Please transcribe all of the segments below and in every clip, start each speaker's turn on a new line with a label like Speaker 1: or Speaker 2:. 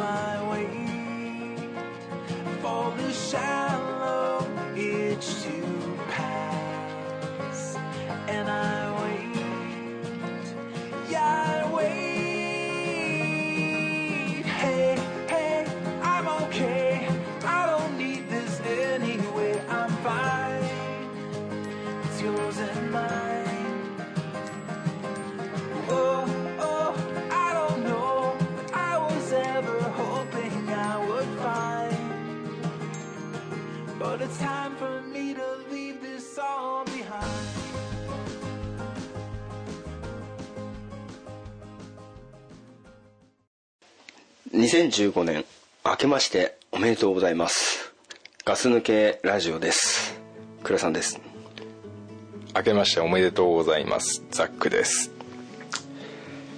Speaker 1: I wait for the shallow
Speaker 2: 2015年明けましておめでとうございます。ガス抜けラジオです。倉さんです。
Speaker 3: 明けましておめでとうございます。ザックです。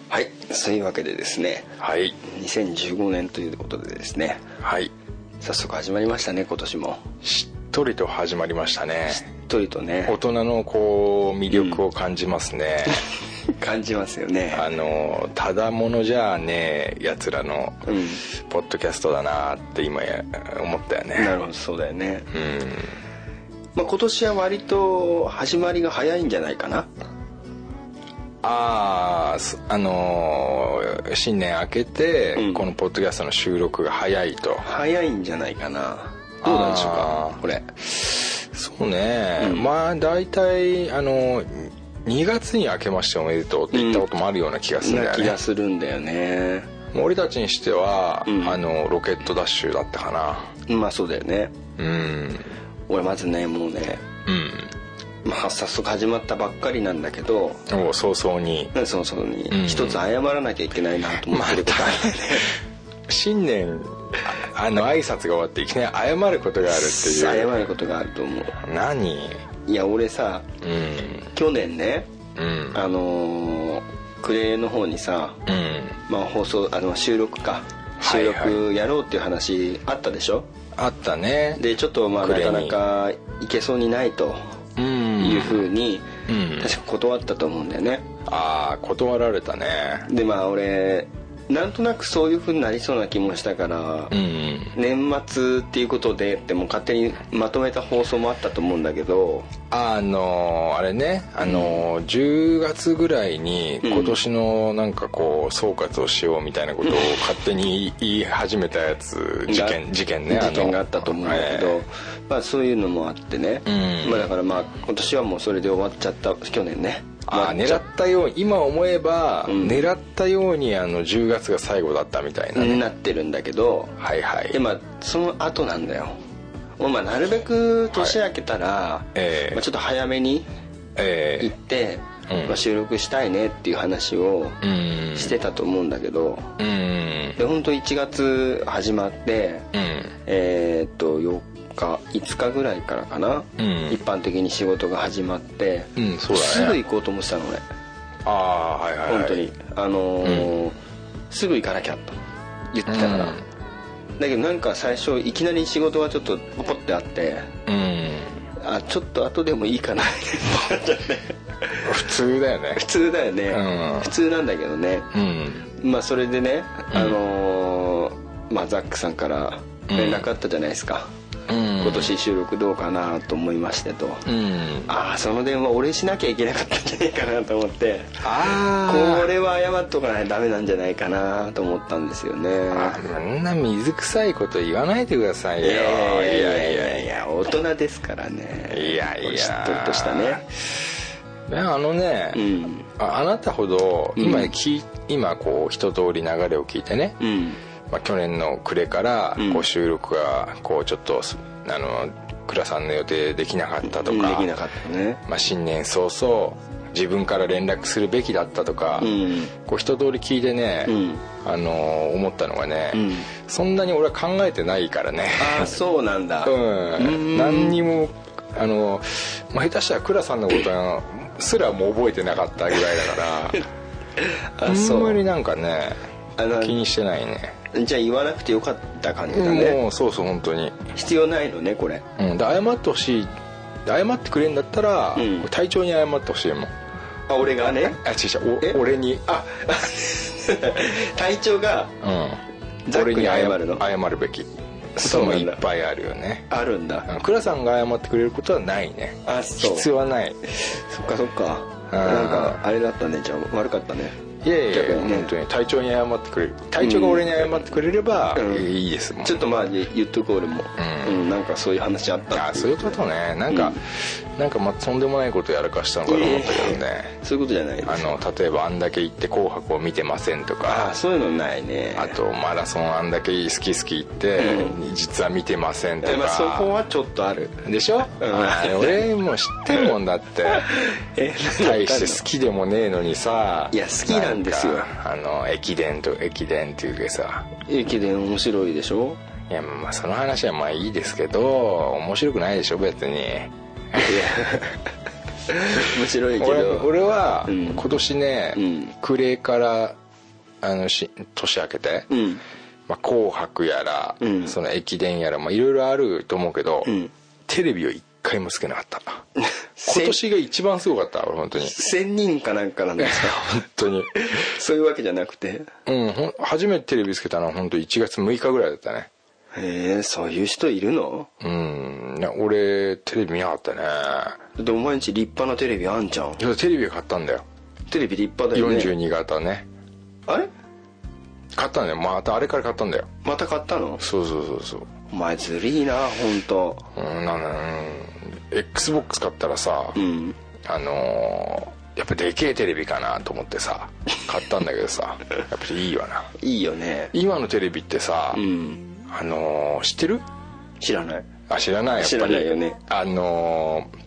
Speaker 2: はい。そういうわけでですね。
Speaker 3: はい。
Speaker 2: 2015年ということでですね。
Speaker 3: はい。
Speaker 2: 早速始まりましたね今年も。
Speaker 3: しっとりと始まりましたね。
Speaker 2: しっとりとね。
Speaker 3: 大人のこう魅力を感じますね、
Speaker 2: 感じますよね。
Speaker 3: あのただものじゃねえやつらの
Speaker 2: うん。
Speaker 3: ポッドキャストだなって今や思ったよね。
Speaker 2: なるほどそうだよね、
Speaker 3: うん。
Speaker 2: まあ、今年は割と始まりが早いんじゃないかな。
Speaker 3: ああすあのー新年明けて、
Speaker 2: うん。
Speaker 3: このポッドキャストの収録が早いと。
Speaker 2: 早いんじゃないかな。どうなんでしょうかこれ。
Speaker 3: そうね、
Speaker 2: うん。
Speaker 3: まあ大体あの2月に明けましておめでとうって言ったこともあるような気がするんだよね。
Speaker 2: な気が、するんだよね。
Speaker 3: 俺たちにしては、
Speaker 2: うん。
Speaker 3: あのロケットダッシュだったかな。
Speaker 2: まあそうだよね。
Speaker 3: うん。
Speaker 2: 俺まずねもうね
Speaker 3: うん。
Speaker 2: まあ早速始まったばっかりなんだけど
Speaker 3: もう早々に。
Speaker 2: そのそのに。
Speaker 3: うん。
Speaker 2: 一つ謝らなきゃいけないなと思ってることあるよね、
Speaker 3: 新年ああの挨拶が終わっていきなり謝ることがあるって
Speaker 2: 謝
Speaker 3: いう。
Speaker 2: ることがあると思う。
Speaker 3: 何？
Speaker 2: いや俺さ
Speaker 3: うん。
Speaker 2: 去年ね
Speaker 3: うん。
Speaker 2: あのークレの方にさ、
Speaker 3: うん。
Speaker 2: まあ、放送あの収録か。収
Speaker 3: はいはい。
Speaker 2: 録やろうっていう話あったでしょ、
Speaker 3: あったね。
Speaker 2: でちょっとまあなかなかいけそうにないと。
Speaker 3: うん。
Speaker 2: いうふうに、
Speaker 3: うん。
Speaker 2: 確か断ったと思うんだよね。
Speaker 3: ああ断られたね。
Speaker 2: でまあ俺なんとなくそういうふうになりそうな気もしたから、
Speaker 3: うん
Speaker 2: 年末っていうことでってもう勝手にまとめた放送もあったと思うんだけど
Speaker 3: あのあれねあの、10月ぐらいに
Speaker 2: うん
Speaker 3: 今年のなんかこう総括をしようみたいなことを勝手に言い始めたやつ事件事件ね
Speaker 2: 事件があったと思うんだけど、
Speaker 3: え。
Speaker 2: まあそういうのもあってね、
Speaker 3: うん。
Speaker 2: まあだからまあ今年はもうそれで終わっちゃった去年ね
Speaker 3: ああ狙ったように今思えば、
Speaker 2: うん。
Speaker 3: 狙ったようにあの10月が最後だったみたいなね、
Speaker 2: なってるんだけど
Speaker 3: はいはい。
Speaker 2: でまあその後なんだよ。もうまあなるべく年明けたら、
Speaker 3: ええ。
Speaker 2: まあ、ちょっと早めに
Speaker 3: え
Speaker 2: 行って、
Speaker 3: うん。
Speaker 2: まあ、収録したいねっていう話をしてたと思うんだけど、
Speaker 3: うん。
Speaker 2: で本当1月始まって
Speaker 3: うん。
Speaker 2: えーっと4日5日ぐらいからかな、
Speaker 3: うん。
Speaker 2: 一般的に仕事が始まって、
Speaker 3: うんそうだね。
Speaker 2: すぐ行こうと思ってたの俺。
Speaker 3: ああはいはい、はい、
Speaker 2: 本当に。あのーすぐ行かなきゃと言ってたから、
Speaker 3: うん。
Speaker 2: だけどなんか最初いきなり仕事がちょっとポコってあって
Speaker 3: うん。
Speaker 2: あちょっと後でもいいかなってなっちゃって
Speaker 3: 普通だよね。
Speaker 2: 普通だよね、
Speaker 3: うん。
Speaker 2: 普通なんだけどね。
Speaker 3: うん。
Speaker 2: まあそれでね、あのーまあ、ザックさんから連絡あったじゃないですか、
Speaker 3: うん
Speaker 2: 今年収録どうかなと思いましてと、
Speaker 3: うん。
Speaker 2: ああその電話俺しなきゃいけなかったんじゃないかなと思って。
Speaker 3: あ
Speaker 2: これは謝っとかないとダメなんじゃないかなと思ったんですよね。
Speaker 3: あんな水臭いこと言わないでくださいよ。
Speaker 2: いやいやいやいや大人ですからね。
Speaker 3: いやいや。
Speaker 2: しっとりとしたね。
Speaker 3: ねあのね、
Speaker 2: うん。
Speaker 3: ああなたほど
Speaker 2: うん。
Speaker 3: 今こう一通り流れを聞いてね、
Speaker 2: うん。
Speaker 3: まあ、去年の暮れから
Speaker 2: うん。
Speaker 3: こう収録がこうちょっとすあの倉さんの予定できなかったとか
Speaker 2: できなかったね。
Speaker 3: まあ、新年早々自分から連絡するべきだったとか、
Speaker 2: うん。
Speaker 3: こう一通り聞いてね、
Speaker 2: うん。
Speaker 3: あのー思ったのがね、
Speaker 2: うん。
Speaker 3: そんなに俺は考えてないからね。
Speaker 2: ああそうなんだ。
Speaker 3: うん。何にもあの、まあ、下手したら倉さんのことすらもう覚えてなかったぐらいだから
Speaker 2: あ
Speaker 3: んまり
Speaker 2: う
Speaker 3: なんかね気にしてないね
Speaker 2: じゃあ言わなくてよかった感じだね。
Speaker 3: もうそうそう本当に。
Speaker 2: 必要ないのねこれ。
Speaker 3: うん。で謝ってほしい。謝ってくれんだったら、
Speaker 2: うん。
Speaker 3: 隊長に謝ってほしいもん。
Speaker 2: あ俺がね？
Speaker 3: あ違う違
Speaker 2: え
Speaker 3: う。お俺に。
Speaker 2: あ 隊長が
Speaker 3: うん。
Speaker 2: ザックに謝
Speaker 3: 俺
Speaker 2: るの？
Speaker 3: 謝るべき。ことも
Speaker 2: そうなんだ
Speaker 3: いっぱいあるよね。
Speaker 2: あるんだ。
Speaker 3: うん。倉さんが謝ってくれることはないね。
Speaker 2: あそう。
Speaker 3: 必要はない。
Speaker 2: そっかそっか。
Speaker 3: うん。
Speaker 2: なんかあれだったね。じゃあ悪かったね
Speaker 3: いやいや本当に隊長に謝ってくれる。隊長が俺に謝ってくれれば
Speaker 2: うん。
Speaker 3: いいですもん
Speaker 2: ちょっとまあ言っとこう俺も。
Speaker 3: うん。
Speaker 2: うんなんかそういう話あった
Speaker 3: あそういうことね。なんか、なんかまあとんでもないことやらかしたのかと思ったけどね、
Speaker 2: そういうことじゃないです。
Speaker 3: あの例えばあんだけ行って「紅白」を見てませんと
Speaker 2: あ
Speaker 3: か。
Speaker 2: あそういうのないね。
Speaker 3: あとマラソンあんだけ好き好き行って、実は見てませんとか、
Speaker 2: まあそこはちょっとある。
Speaker 3: でしょ、
Speaker 2: ん。
Speaker 3: あれ俺も知ってるもんだって。
Speaker 2: え
Speaker 3: 大して好きでもねえのにさ。
Speaker 2: いや好きなんですよ。
Speaker 3: かあの駅伝と駅伝っていうかさ。
Speaker 2: 駅伝面白いでしょ？
Speaker 3: いやまあその話はまあいいですけど面白くないでしょ別に。
Speaker 2: 面白いけ
Speaker 3: 俺
Speaker 2: ど
Speaker 3: 俺は
Speaker 2: うん。
Speaker 3: 今年ね、
Speaker 2: うん。
Speaker 3: 暮れからあのし年明けて、
Speaker 2: うん。
Speaker 3: まあ、紅白やら、
Speaker 2: うん。
Speaker 3: その駅伝やらまあいろいろあると思うけど、
Speaker 2: うん。
Speaker 3: テレビを一回もつけなかった。今年が一番すごかった俺本当に。
Speaker 2: 千人かなんかなんですか？
Speaker 3: 本当に。
Speaker 2: そういうわけじゃなくて？
Speaker 3: うんほん初めてテレビつけたのは本当1月6日ぐらいだったね。
Speaker 2: へえそういう人いるの？
Speaker 3: うん俺テレビ見なかったね。
Speaker 2: だってお前んち立派なテレビあんじゃん。
Speaker 3: いやテレビ買ったんだよ。
Speaker 2: テレビ立派だよね。
Speaker 3: 42型ね。
Speaker 2: あれ？
Speaker 3: 買ったんだよ。またあれから買ったんだよ。
Speaker 2: また買ったの？
Speaker 3: そうそうそうそう
Speaker 2: お前ずるいな本当
Speaker 3: うんなんだうん XBOX 買ったらさ、
Speaker 2: うん。
Speaker 3: あのーやっぱでけえテレビかなと思ってさ買ったんだけどさ やっぱりいいわな。い
Speaker 2: いよね。
Speaker 3: 今のテレビってさ、
Speaker 2: うん。
Speaker 3: あのー知ってる？
Speaker 2: 知らない。
Speaker 3: あ知らないやっぱり。
Speaker 2: 知らないよね。
Speaker 3: あのー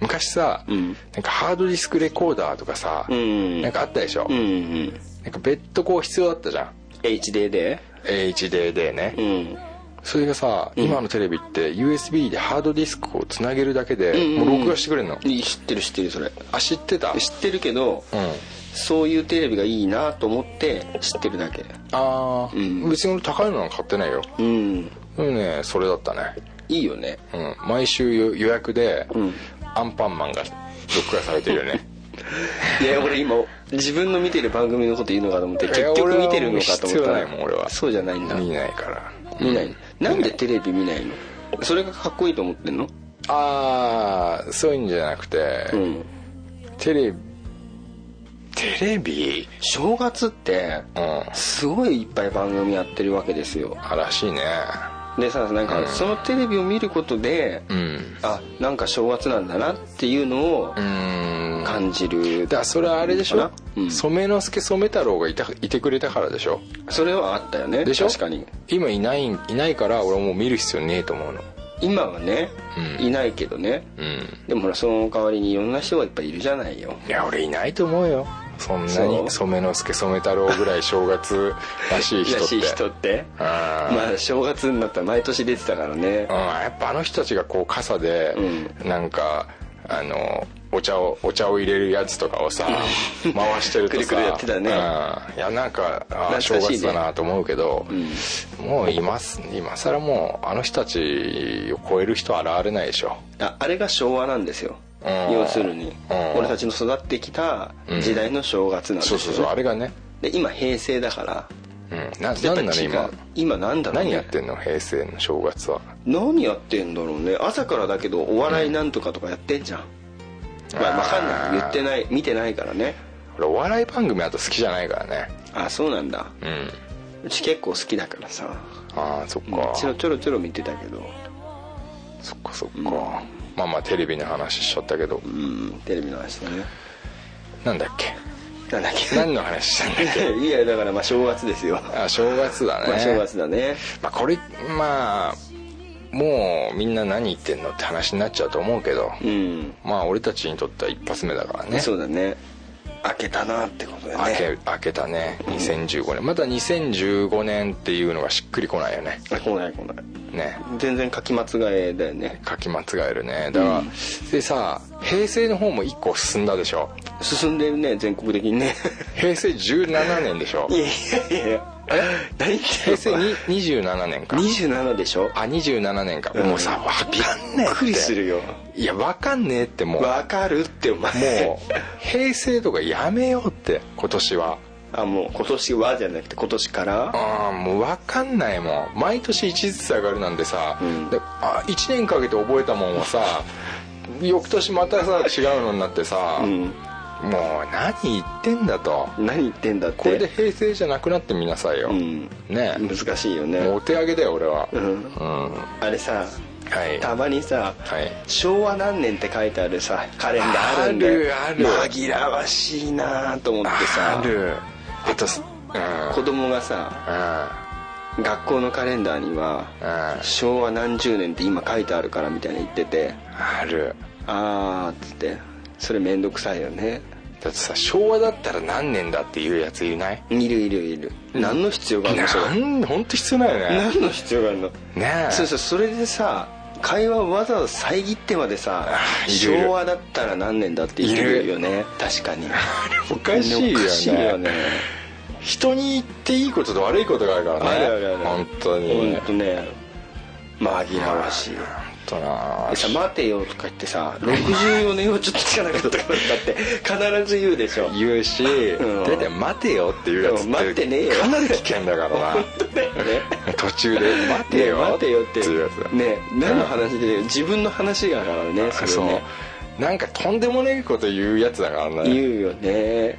Speaker 3: 昔さ、
Speaker 2: うん。
Speaker 3: なんかハードディスクレコーダーとかさ、
Speaker 2: うん。
Speaker 3: なんかあったでしょ、
Speaker 2: うんうん。
Speaker 3: なんか別途こう必要だったじゃん。
Speaker 2: HD で
Speaker 3: HDD ね、
Speaker 2: うん
Speaker 3: それがさ、今のテレビって USB でハードディスクをつなげるだけで、
Speaker 2: うんうん
Speaker 3: もう録画してくれるの、
Speaker 2: 知ってる知ってるそれ。
Speaker 3: あ知ってた？
Speaker 2: 知ってるけど
Speaker 3: うん。
Speaker 2: そういうテレビがいいなと思って知ってるだけ。
Speaker 3: ああ、
Speaker 2: うん。
Speaker 3: 別に俺高いのは買ってないよ。
Speaker 2: うん。
Speaker 3: でもねそれだったね。
Speaker 2: いいよね。
Speaker 3: うん。毎週予予約で、
Speaker 2: うん。
Speaker 3: アンパンマンが録画されてるよね。
Speaker 2: いや俺今自分の見てる番組のこと言うのかと思って結局見てるのかと思った
Speaker 3: 俺は必要ないもん俺は。
Speaker 2: そうじゃないんだ。
Speaker 3: 見ないから。
Speaker 2: 見ないなんでテレビ見ないの？それがかっこいいと思ってんの？
Speaker 3: ああそういうんじゃなくて、
Speaker 2: うん。
Speaker 3: テレビ。テレビ？
Speaker 2: 正月って
Speaker 3: うん。
Speaker 2: すごいいっぱい番組やってるわけですよ。
Speaker 3: あらしいね
Speaker 2: でさなんかそのテレビを見ることで
Speaker 3: うん。
Speaker 2: あなんか正月なんだなっていうのを感じる。
Speaker 3: だからそれはあれでしょ？
Speaker 2: うん。
Speaker 3: 染之助染太郎がいたいてくれたからでしょ？
Speaker 2: それはあったよね
Speaker 3: でしょ？
Speaker 2: 確かに。
Speaker 3: 今いないいないから俺はもう見る必要ねえと思うの。
Speaker 2: 今はね、
Speaker 3: うん。
Speaker 2: いないけどね。
Speaker 3: うん。
Speaker 2: でもほらその代わりにいろんな人がいっぱいいるじゃないよ。
Speaker 3: いや俺いないと思うよそんなに？染之助染太郎ぐらい正月らしい人って。
Speaker 2: らしい人って？
Speaker 3: あー。
Speaker 2: まあ正月になったら毎年出てたからね。
Speaker 3: うん、やっぱあの人たちがこう傘で、なんかあのお茶をお茶を入れるやつとかをさ回してるとさ。
Speaker 2: くるくるやってたね。
Speaker 3: うん、いやなんかあー正月だなと思うけど、もう今す今更もうあの人たちを超える人は現れないでしょ。
Speaker 2: ああれが昭和なんですよ。
Speaker 3: うん。
Speaker 2: 要するに。
Speaker 3: うん。
Speaker 2: 俺たちの育ってきた時代の正月なんですよ、
Speaker 3: そうそうそうあれがね、
Speaker 2: で今平成だから。
Speaker 3: うん、ななんなの今。
Speaker 2: 今なんだろう、ね、
Speaker 3: 何やってんの平成の正月は。
Speaker 2: 何やってんだろうね。朝からだけどお笑いなんとかとかやってんじゃん、まあ分かんない。言ってない見てないからね。
Speaker 3: 俺お笑い番組あと好きじゃないからね。
Speaker 2: あそうなんだ。
Speaker 3: うん。
Speaker 2: うち結構好きだからさ。
Speaker 3: ああそっか、
Speaker 2: ちょろちょろちょろ見てたけど。
Speaker 3: そっかそっか、まあまあテレビの話しちゃったけど。
Speaker 2: うんテレビの話だね。
Speaker 3: なんだっけ？
Speaker 2: なんだっけ？
Speaker 3: 何の話したんだっけ？
Speaker 2: いやだからまあ正月ですよ。
Speaker 3: あ正月だね、
Speaker 2: まあ正月だね。
Speaker 3: まあこれまあもうみんな何言ってんのって話になっちゃうと思うけど、
Speaker 2: うん。
Speaker 3: まあ俺たちにとっては一発目だからね。
Speaker 2: そうだね。開けたなってことだ
Speaker 3: 開
Speaker 2: ね。
Speaker 3: け開けたね。2015年。まだ2015年っていうのがしっくりこないよね。
Speaker 2: あ来ない来ない。
Speaker 3: ね。
Speaker 2: 全然書き間違えだよね。
Speaker 3: 書き間違えるね。だから、でさ平成の方も1個進んだでしょ？
Speaker 2: 進んでるね全国的にね。
Speaker 3: 平成17年でしょ？
Speaker 2: いやいやいや何言って
Speaker 3: 平成に27年か。
Speaker 2: 27でしょ？
Speaker 3: あ27年か、もうさ分かんねえ
Speaker 2: びっくりするよ。
Speaker 3: いや分かんねえってもう。
Speaker 2: わかるってお前
Speaker 3: もう平成とかやめようって今年は。
Speaker 2: あもう今年はじゃなくて今年から？
Speaker 3: ああもう分かんないもん。毎年1ずつ上がるなんてさ、
Speaker 2: うん。
Speaker 3: であ1年かけて覚えたもんはさ 翌年またさ違うのになってさ、
Speaker 2: うん
Speaker 3: もう何言ってんだと。
Speaker 2: 何言ってんだって。
Speaker 3: これで平成じゃなくなってみなさいよ、
Speaker 2: うん。
Speaker 3: ね。
Speaker 2: 難しいよね。
Speaker 3: お手上げだよ俺は。
Speaker 2: うん。
Speaker 3: うん。
Speaker 2: あれさ
Speaker 3: はい。
Speaker 2: たまにさ
Speaker 3: はい。
Speaker 2: 昭和何年って書いてあるさカレンダーあるんだよ
Speaker 3: あるある。
Speaker 2: 紛らわしいなと思ってさ。
Speaker 3: ある。あとすうん。
Speaker 2: 子供がさ学校のカレンダーには
Speaker 3: うん。うん
Speaker 2: 昭和何十年って今書いてあるからみたいに言ってて。
Speaker 3: ある。
Speaker 2: あーっつってそれめんどくさいよね。
Speaker 3: だってさ昭和だったら何年だっていうやついない？
Speaker 2: いるいるいる。何の必要があるの？それ
Speaker 3: 本当必要ないよね。
Speaker 2: 何の必要があるの？
Speaker 3: ねえ。
Speaker 2: そうそうそれでさ会話をわざわざ遮ってまでさ昭和だったら何年だって言ってるよね。確かに。
Speaker 3: おかしいよね。
Speaker 2: おかしいよね。
Speaker 3: 人に言っていいことと悪いことがあるからね。
Speaker 2: あるあるある。
Speaker 3: 本当に。
Speaker 2: 本当ね。紛らわしい
Speaker 3: 本当な
Speaker 2: でさ「待てよ」とか言ってさ64年はちょっとつかなかったから だって必ず言うでしょ。
Speaker 3: 言うし
Speaker 2: ん。
Speaker 3: 大体待てよっていうやつ
Speaker 2: うん待ってねえよ。
Speaker 3: かなり危険だからな。
Speaker 2: ね。
Speaker 3: 途中で待てよ
Speaker 2: 待てよって。
Speaker 3: いうやつ
Speaker 2: ね何の話で自分の話がからねそ
Speaker 3: そう
Speaker 2: れね。
Speaker 3: なんかとんでもねえこと言うやつだからね。
Speaker 2: 言うよね。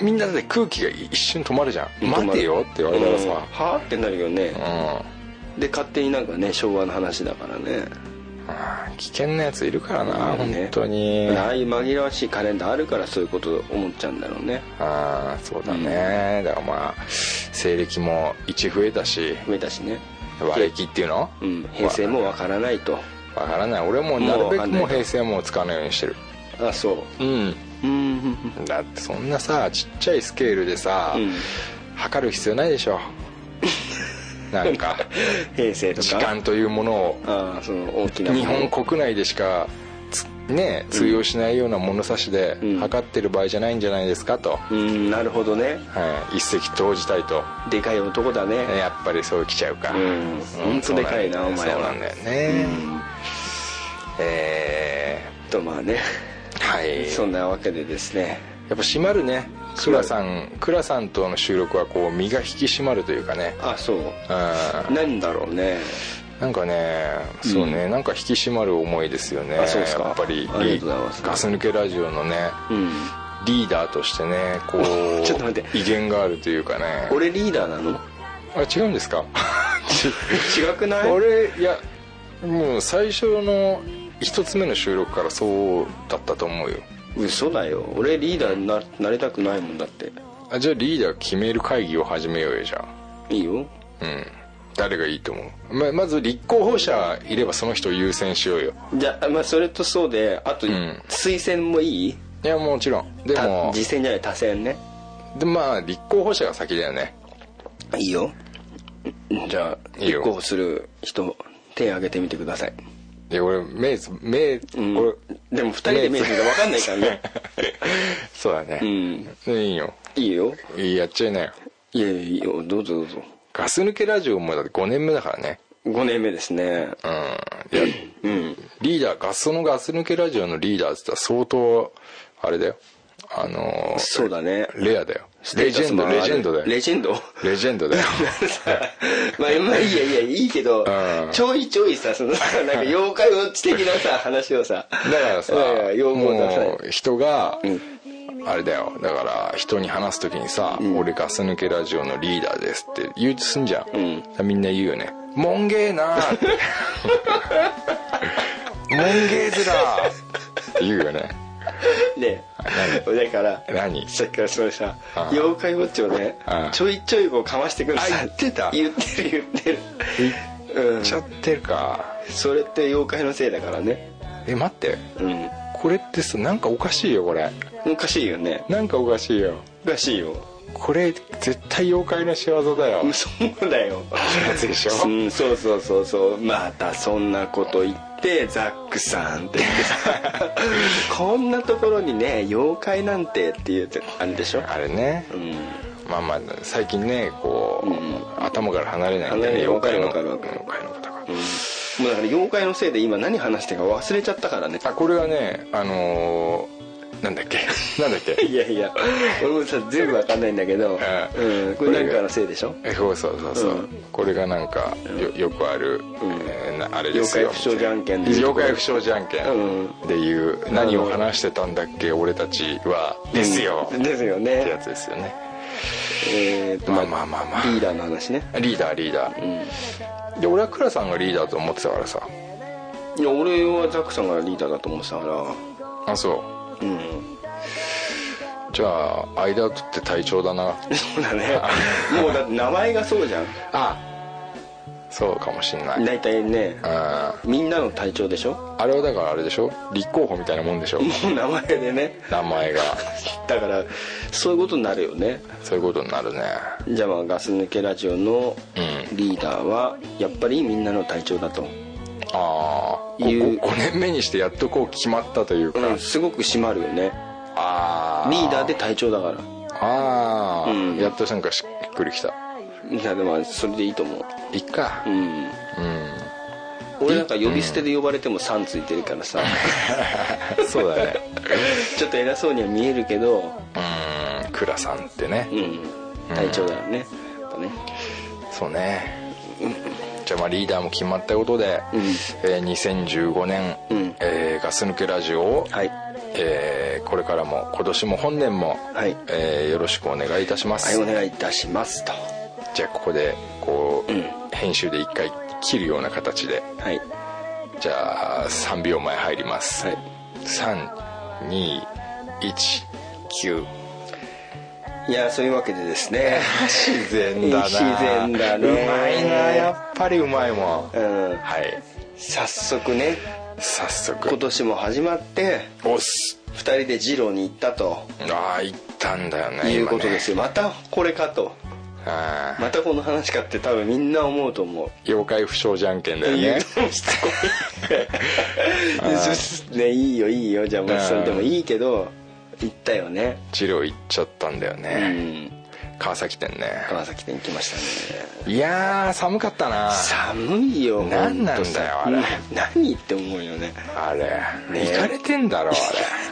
Speaker 3: みんなで空気が一瞬止まるじゃん。待てよって言われたらさ。
Speaker 2: うん。はあってなるよね。
Speaker 3: うん。
Speaker 2: で勝手になんかね昭和の話だからね
Speaker 3: 危険なやついるからな
Speaker 2: ね。
Speaker 3: 本当に。
Speaker 2: ああいう紛らわしいカレンダーあるからそういうこと思っちゃうんだろうね。
Speaker 3: ああそうだね、だからまあ西暦も1増えたし。
Speaker 2: 増えたしね。
Speaker 3: 和暦っていうの？
Speaker 2: うん。平成もわからないと。
Speaker 3: わからない。俺もなるべく
Speaker 2: も
Speaker 3: 平成はもう使わないようにしてる。
Speaker 2: あそう。
Speaker 3: うん。
Speaker 2: うん。
Speaker 3: だってそんなさちっちゃいスケールでさ、
Speaker 2: うん。
Speaker 3: 測る必要ないでしょ なんか
Speaker 2: 平成とか？
Speaker 3: 時間というものを
Speaker 2: その大きな
Speaker 3: 日本国内でしかつね通用しないような物差しで
Speaker 2: うん。
Speaker 3: 測ってる場合じゃないんじゃないですかと、
Speaker 2: うんなるほどね。
Speaker 3: はい、一石投じたいと。
Speaker 2: でかい男だね。
Speaker 3: やっぱりそうきちゃうか。
Speaker 2: うん。本当でかいなお前は。
Speaker 3: そうなんだよね、え
Speaker 2: とまあね。
Speaker 3: ーはい。
Speaker 2: そんなわけでですね
Speaker 3: やっぱ締まるね。倉さん倉さんとの収録はこう身が引き締まるというかね。
Speaker 2: あそう。
Speaker 3: うん
Speaker 2: なんだろうね。
Speaker 3: なんかねそうね、なんか引き締まる思いですよね。
Speaker 2: あそうですか。
Speaker 3: やっぱりガス抜けラジオのね
Speaker 2: うん
Speaker 3: リーダーとしてねこう
Speaker 2: ちょっと待って。
Speaker 3: 威厳があるというかね。
Speaker 2: 俺リーダーなの？
Speaker 3: あ違うんですか？
Speaker 2: 違くない？
Speaker 3: 俺いやもう最初の一つ目の収録からそうだったと思うよ
Speaker 2: 嘘だよ。俺リーダーにななりたくないもんだって。
Speaker 3: あじゃあリーダー決める会議を始めようよじゃ
Speaker 2: いいよ。
Speaker 3: あうん。誰がいいと思う？ままず立候補者いればその人を優先しようよ。
Speaker 2: じゃあまあそれとそうであと、
Speaker 3: ん。
Speaker 2: 推薦もいい？
Speaker 3: いやもちろん。で
Speaker 2: た
Speaker 3: も
Speaker 2: 次戦じゃない多選ね。
Speaker 3: でまあ立候補者が先だよね。
Speaker 2: いいよ。じゃあ
Speaker 3: いいよ。
Speaker 2: 立候補する人手挙げてみてください
Speaker 3: いや俺目つ目、
Speaker 2: うん。
Speaker 3: 俺
Speaker 2: でも二人で目ついて分かんないからね。
Speaker 3: そうだね。
Speaker 2: う、ん。
Speaker 3: いいよ。
Speaker 2: いいよ。
Speaker 3: いいやっちゃいなよ。
Speaker 2: いやいやいいよ。どうぞどうぞ。
Speaker 3: ガス抜けラジオもだって5年目だからね。
Speaker 2: 5年目ですね。
Speaker 3: うん。いや
Speaker 2: うん。
Speaker 3: リーダーガスそのガス抜けラジオのリーダーって言ったら相当あれだよ。あのー
Speaker 2: そうだね。
Speaker 3: レアだよレジェンドレジェンドだよ。
Speaker 2: レジェンド？
Speaker 3: レジェンドだよ。
Speaker 2: まあ、まあいいやいやいいけど、
Speaker 3: ん。
Speaker 2: ちょいちょいさそのさなんか妖怪ウォッチ的なさ話をさ。
Speaker 3: だからさ
Speaker 2: いやいや要望出さ
Speaker 3: 人が、あれだよ。だから人に話す時にさ、俺ガス抜けラジオのリーダーです」って言うとすんじゃん、みんな言うよね「もんげーなー」って「もんげーずらー」って言うよね
Speaker 2: ね。だから
Speaker 3: 何？
Speaker 2: さっきからそれさ妖怪ウォッチをねちょいちょいこうかましてくるさ。
Speaker 3: あ言ってた。
Speaker 2: 言ってる言ってる。うん。
Speaker 3: ちゃってるか。
Speaker 2: それって妖怪のせいだからね。
Speaker 3: え待って。
Speaker 2: うん。
Speaker 3: これってさなんかおかしいよこれ。
Speaker 2: おかしいよね。
Speaker 3: なんかおかしいよ。
Speaker 2: おかしいよ。
Speaker 3: これ絶対妖怪の仕業だよ。
Speaker 2: そうだよ。
Speaker 3: でしょ？
Speaker 2: うんそうそうそうそう。またそんなこと言ってザックさんって。言ってさこんなところにね妖怪なんてって言ってあれでしょ？
Speaker 3: あれね。
Speaker 2: うん。
Speaker 3: まあまあ最近ねこう、
Speaker 2: うん。
Speaker 3: 頭から離れないんだよね妖怪の妖怪のことが、
Speaker 2: うん。もうだから妖怪のせいで今何話してるか忘れちゃったからね。
Speaker 3: あこれはねあのー、なんだっけ？なんだっけ？
Speaker 2: いやいや。俺もさ全部わかんないんだけど、
Speaker 3: う
Speaker 2: うん、これなんかのせいでしょ？
Speaker 3: えそうそうそうそう、
Speaker 2: うん。
Speaker 3: これがなんかよよくある、えーなあれですよ。
Speaker 2: 妖怪不祥じゃんけん
Speaker 3: 妖怪不祥じゃんけん。でいう、何を話してたんだっけ？俺たちはですよ、
Speaker 2: うん。ですよ
Speaker 3: ってや
Speaker 2: ね
Speaker 3: つですよね。
Speaker 2: えーっと
Speaker 3: まあまあまあまあ
Speaker 2: リーダーの話ね。
Speaker 3: リーダーリーダー、で俺は倉さんがリーダーと思ってたからさ。
Speaker 2: いや俺はザックさんがリーダーだと思ってたから。
Speaker 3: あそう
Speaker 2: うん。
Speaker 3: じゃあ間を取って隊長だな。
Speaker 2: そうだね。もうだって名前がそうじゃん。
Speaker 3: あそうかもしんない。
Speaker 2: 大体ね
Speaker 3: あ
Speaker 2: みんなの隊長でしょ？
Speaker 3: あれはだからあれでしょ？立候補みたいなもんでしょ？
Speaker 2: もう名前でね。
Speaker 3: 名前が。
Speaker 2: だからそういうことになるよね。
Speaker 3: そういうことになるね。
Speaker 2: じゃあまあガス抜けラジオの
Speaker 3: うん。
Speaker 2: リーダーはやっぱりみんなの隊長だと
Speaker 3: ああ
Speaker 2: いう
Speaker 3: 5, 年目にしてやっとこう決まったというか、
Speaker 2: うんすごく締まるよね。
Speaker 3: ああ
Speaker 2: リーダーで隊長だから。
Speaker 3: ああ、
Speaker 2: うん。
Speaker 3: やっとなんかしっくりきた。
Speaker 2: いやでもそれでいいと思う。
Speaker 3: いっか。
Speaker 2: うん。
Speaker 3: うん。
Speaker 2: 俺なんか呼び捨てで呼ばれても3ついてるからさ。
Speaker 3: そうだね。
Speaker 2: ちょっと偉そうには見えるけど。
Speaker 3: うん。倉さんってね。
Speaker 2: うん。隊長だよね。やっぱね。
Speaker 3: そうね じゃあまあリーダーも決まったことで、
Speaker 2: うん。
Speaker 3: えー2015年、
Speaker 2: うん
Speaker 3: えーガス抜けラジオを、
Speaker 2: はい。
Speaker 3: えーこれからも今年も本年も、
Speaker 2: はい。
Speaker 3: えーよろしくお願いいたしま
Speaker 2: はい
Speaker 3: す、
Speaker 2: お願いいたします。と。
Speaker 3: じゃあここでこう、
Speaker 2: うん。
Speaker 3: 編集で一回切るような形で。
Speaker 2: はい。
Speaker 3: じゃあ3秒前入ります、
Speaker 2: はい。
Speaker 3: 3219
Speaker 2: いやそういうわけでですね。
Speaker 3: 自然だな。
Speaker 2: 自然だね。
Speaker 3: うまいなやっぱりうまいもん。
Speaker 2: うん。
Speaker 3: はい。
Speaker 2: 早速ね
Speaker 3: 早速。
Speaker 2: 今年も始まって
Speaker 3: おっす。
Speaker 2: 2人で二郎に行ったと。
Speaker 3: ああ行ったんだよね
Speaker 2: いうことですよ。またこれかと。またこの話かって多分みんな思うと思う。
Speaker 3: 妖怪不祥じゃんけんだよね。
Speaker 2: ねいいよいいよ。じゃあまあそれでもいいけど行ったよね。
Speaker 3: 治療行っちゃったんだよ
Speaker 2: う
Speaker 3: ね、
Speaker 2: ん。
Speaker 3: 川崎店ね。
Speaker 2: 川崎店行きましたね。
Speaker 3: いやー寒かったな。
Speaker 2: 寒いよ
Speaker 3: 何なんだよあれ。
Speaker 2: うん。何って思うよね。
Speaker 3: あれ。
Speaker 2: ね
Speaker 3: 行かれてんだろ あれ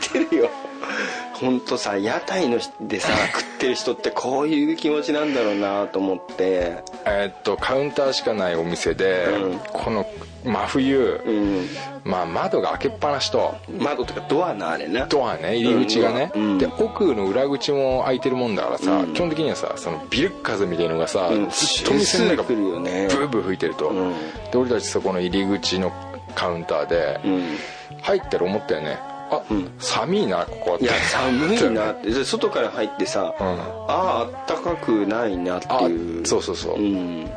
Speaker 2: 知ってるよ 本当さ屋台のでさ 食ってる人ってこういう気持ちなんだろうなと思って。
Speaker 3: えーっとカウンターしかないお店で、
Speaker 2: うん。
Speaker 3: この真冬、
Speaker 2: うん。
Speaker 3: まあ、窓が開けっぱなしと。
Speaker 2: 窓とかドアのあれな。
Speaker 3: ドアね入り口がね、
Speaker 2: うん。
Speaker 3: で奥の裏口も開いてるもんだからさ、
Speaker 2: うん。
Speaker 3: 基本的にはさそのビル風みたいのがさ、
Speaker 2: うん。
Speaker 3: ずっと店の中ブーブー吹いてると、
Speaker 2: うん。
Speaker 3: で俺たちそこの入り口のカウンターで、
Speaker 2: うん。
Speaker 3: 入ったら思ったよねあ、
Speaker 2: うん。
Speaker 3: 寒いなここ
Speaker 2: いや寒いなって。で外から入ってさ、
Speaker 3: うん。
Speaker 2: あああったかくないなっていう。
Speaker 3: あそうそうそう。
Speaker 2: うん。
Speaker 3: で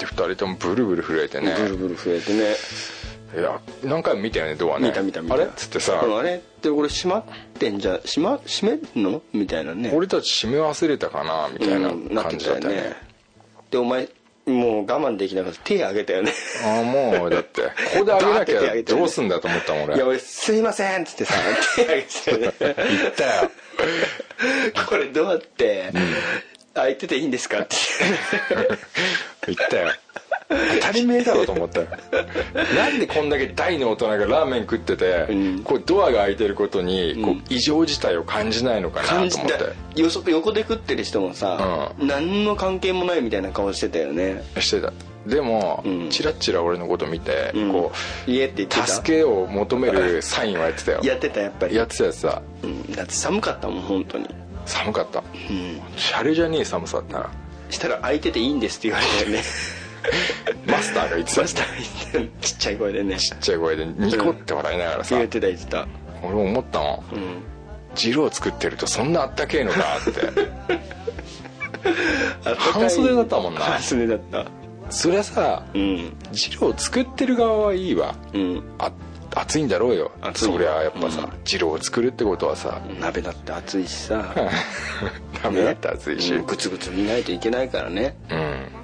Speaker 3: 2人ともブルブル震えてね。
Speaker 2: ブルブル増えてね。
Speaker 3: いや何回も見たよねドアね。
Speaker 2: 見た見た見た。
Speaker 3: あれ？っつってさ、
Speaker 2: うんあれ？って俺閉まってんじゃ閉ま閉めんの？みたいなね。
Speaker 3: 俺たち閉め忘れたかなみたいな感じだったよね,、
Speaker 2: でお前もう我慢できなかった。手挙げたよね。
Speaker 3: ああもうだって。ここであげなきゃどうすんだと思ったもん俺。
Speaker 2: いや俺「すいません」っつってさ手挙げて。たよね
Speaker 3: 言ったよ。
Speaker 2: これどうやって開いてていいんですかって。
Speaker 3: 言ったよ当たり前だろうと思ったよ。なんでこんだけ大の大人がラーメン食ってて、
Speaker 2: うん。
Speaker 3: こうドアが開いてることにこう異常事態を感じないのかなと思って。
Speaker 2: た。よそ横で食ってる人もさ、何の関係もないみたいな顔してたよね。
Speaker 3: してた。でも、
Speaker 2: うん。
Speaker 3: チラッチラ俺のこと見て、
Speaker 2: うん。
Speaker 3: こ
Speaker 2: 家って言って
Speaker 3: う
Speaker 2: た？
Speaker 3: 助けを求めるサインをやってたよ。
Speaker 2: やってたやっぱり。
Speaker 3: やってたやつさ
Speaker 2: うん、だって寒かったもん本当に。
Speaker 3: 寒かった。
Speaker 2: うん。
Speaker 3: シャレじゃねえ寒さだったな。
Speaker 2: したら開いてていいんですって言われたよね
Speaker 3: マスターが言ってた。
Speaker 2: マスターが言ってちっちゃい声でね。
Speaker 3: ちっちゃい声でニコって笑いながらさ、
Speaker 2: 言ってた言ってた。
Speaker 3: 俺も思ったもん。
Speaker 2: うん。
Speaker 3: ジロー作ってるとそんなあったけえのかって。半袖だったもんな。
Speaker 2: 半袖だった。
Speaker 3: そりゃさ
Speaker 2: うん。
Speaker 3: 二郎作ってる側はいいわ。
Speaker 2: うん。
Speaker 3: あ熱いんだろうよ。そりゃやっぱさ、二郎を作るってことはさ。
Speaker 2: 鍋だって熱いしさ。
Speaker 3: ダメだって熱いし、
Speaker 2: うん。グツグツ見ないといけないからね。
Speaker 3: うん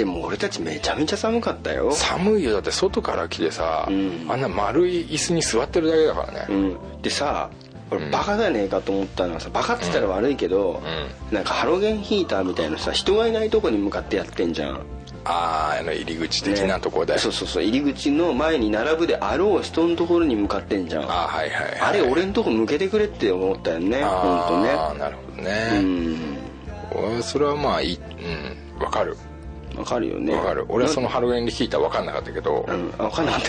Speaker 2: でも俺たちめちゃめちゃ寒かったよ。
Speaker 3: 寒いよ。だって外から来てさ、
Speaker 2: うん。
Speaker 3: あんな丸い椅子に座ってるだけだからね、
Speaker 2: うん。でさ俺
Speaker 3: うん。
Speaker 2: バカじゃねえかと思ったのはさバカって言ったら悪いけど、なんかハロゲンヒーターみたいなさ人がいないとこに向かってやってんじゃん。
Speaker 3: あああの入り口的なとこで、
Speaker 2: そうそうそう。入り口の前に並ぶであろう人のところに向かってんじゃん。
Speaker 3: ああはいはい、はい、
Speaker 2: あれ俺のとこ向けてくれって思ったよね本当ね
Speaker 3: ああなるほど
Speaker 2: う
Speaker 3: ね、
Speaker 2: ん。
Speaker 3: 俺それはまあいいうんわかる
Speaker 2: わかるよね。
Speaker 3: わかる。俺はそのハロゲンで聞いたら分かんなかったけど、
Speaker 2: うん。あ分かんなかっ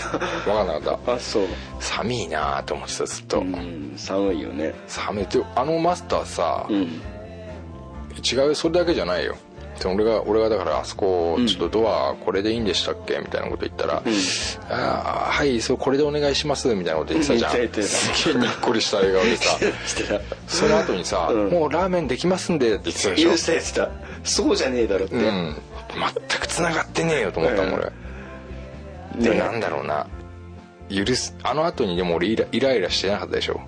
Speaker 3: 分かんなかった。
Speaker 2: たあそう。
Speaker 3: 寒いなーと思ってたずっと、
Speaker 2: うん。寒いよね。
Speaker 3: 寒い。ってあのマスターさ、
Speaker 2: うん。
Speaker 3: 違うよそれだけじゃないよ。で俺が俺がだからあそこちょっとドアこれでいいんでしたっけみたいなこと言ったら「ああはいそうこれでお願いします」みたいなこと言ってたじゃん。すげえにっこりした笑顔でさ。
Speaker 2: してた。
Speaker 3: その後にさ、
Speaker 2: うん。
Speaker 3: もうラーメンできますんで」って言ってたでしょ。
Speaker 2: そうじゃねえだろって、
Speaker 3: うん全く繋がってねえよと思ったもん俺、
Speaker 2: うんね
Speaker 3: でなんだろうな。許すあの後にでも俺イライライラしてなかったでしょ？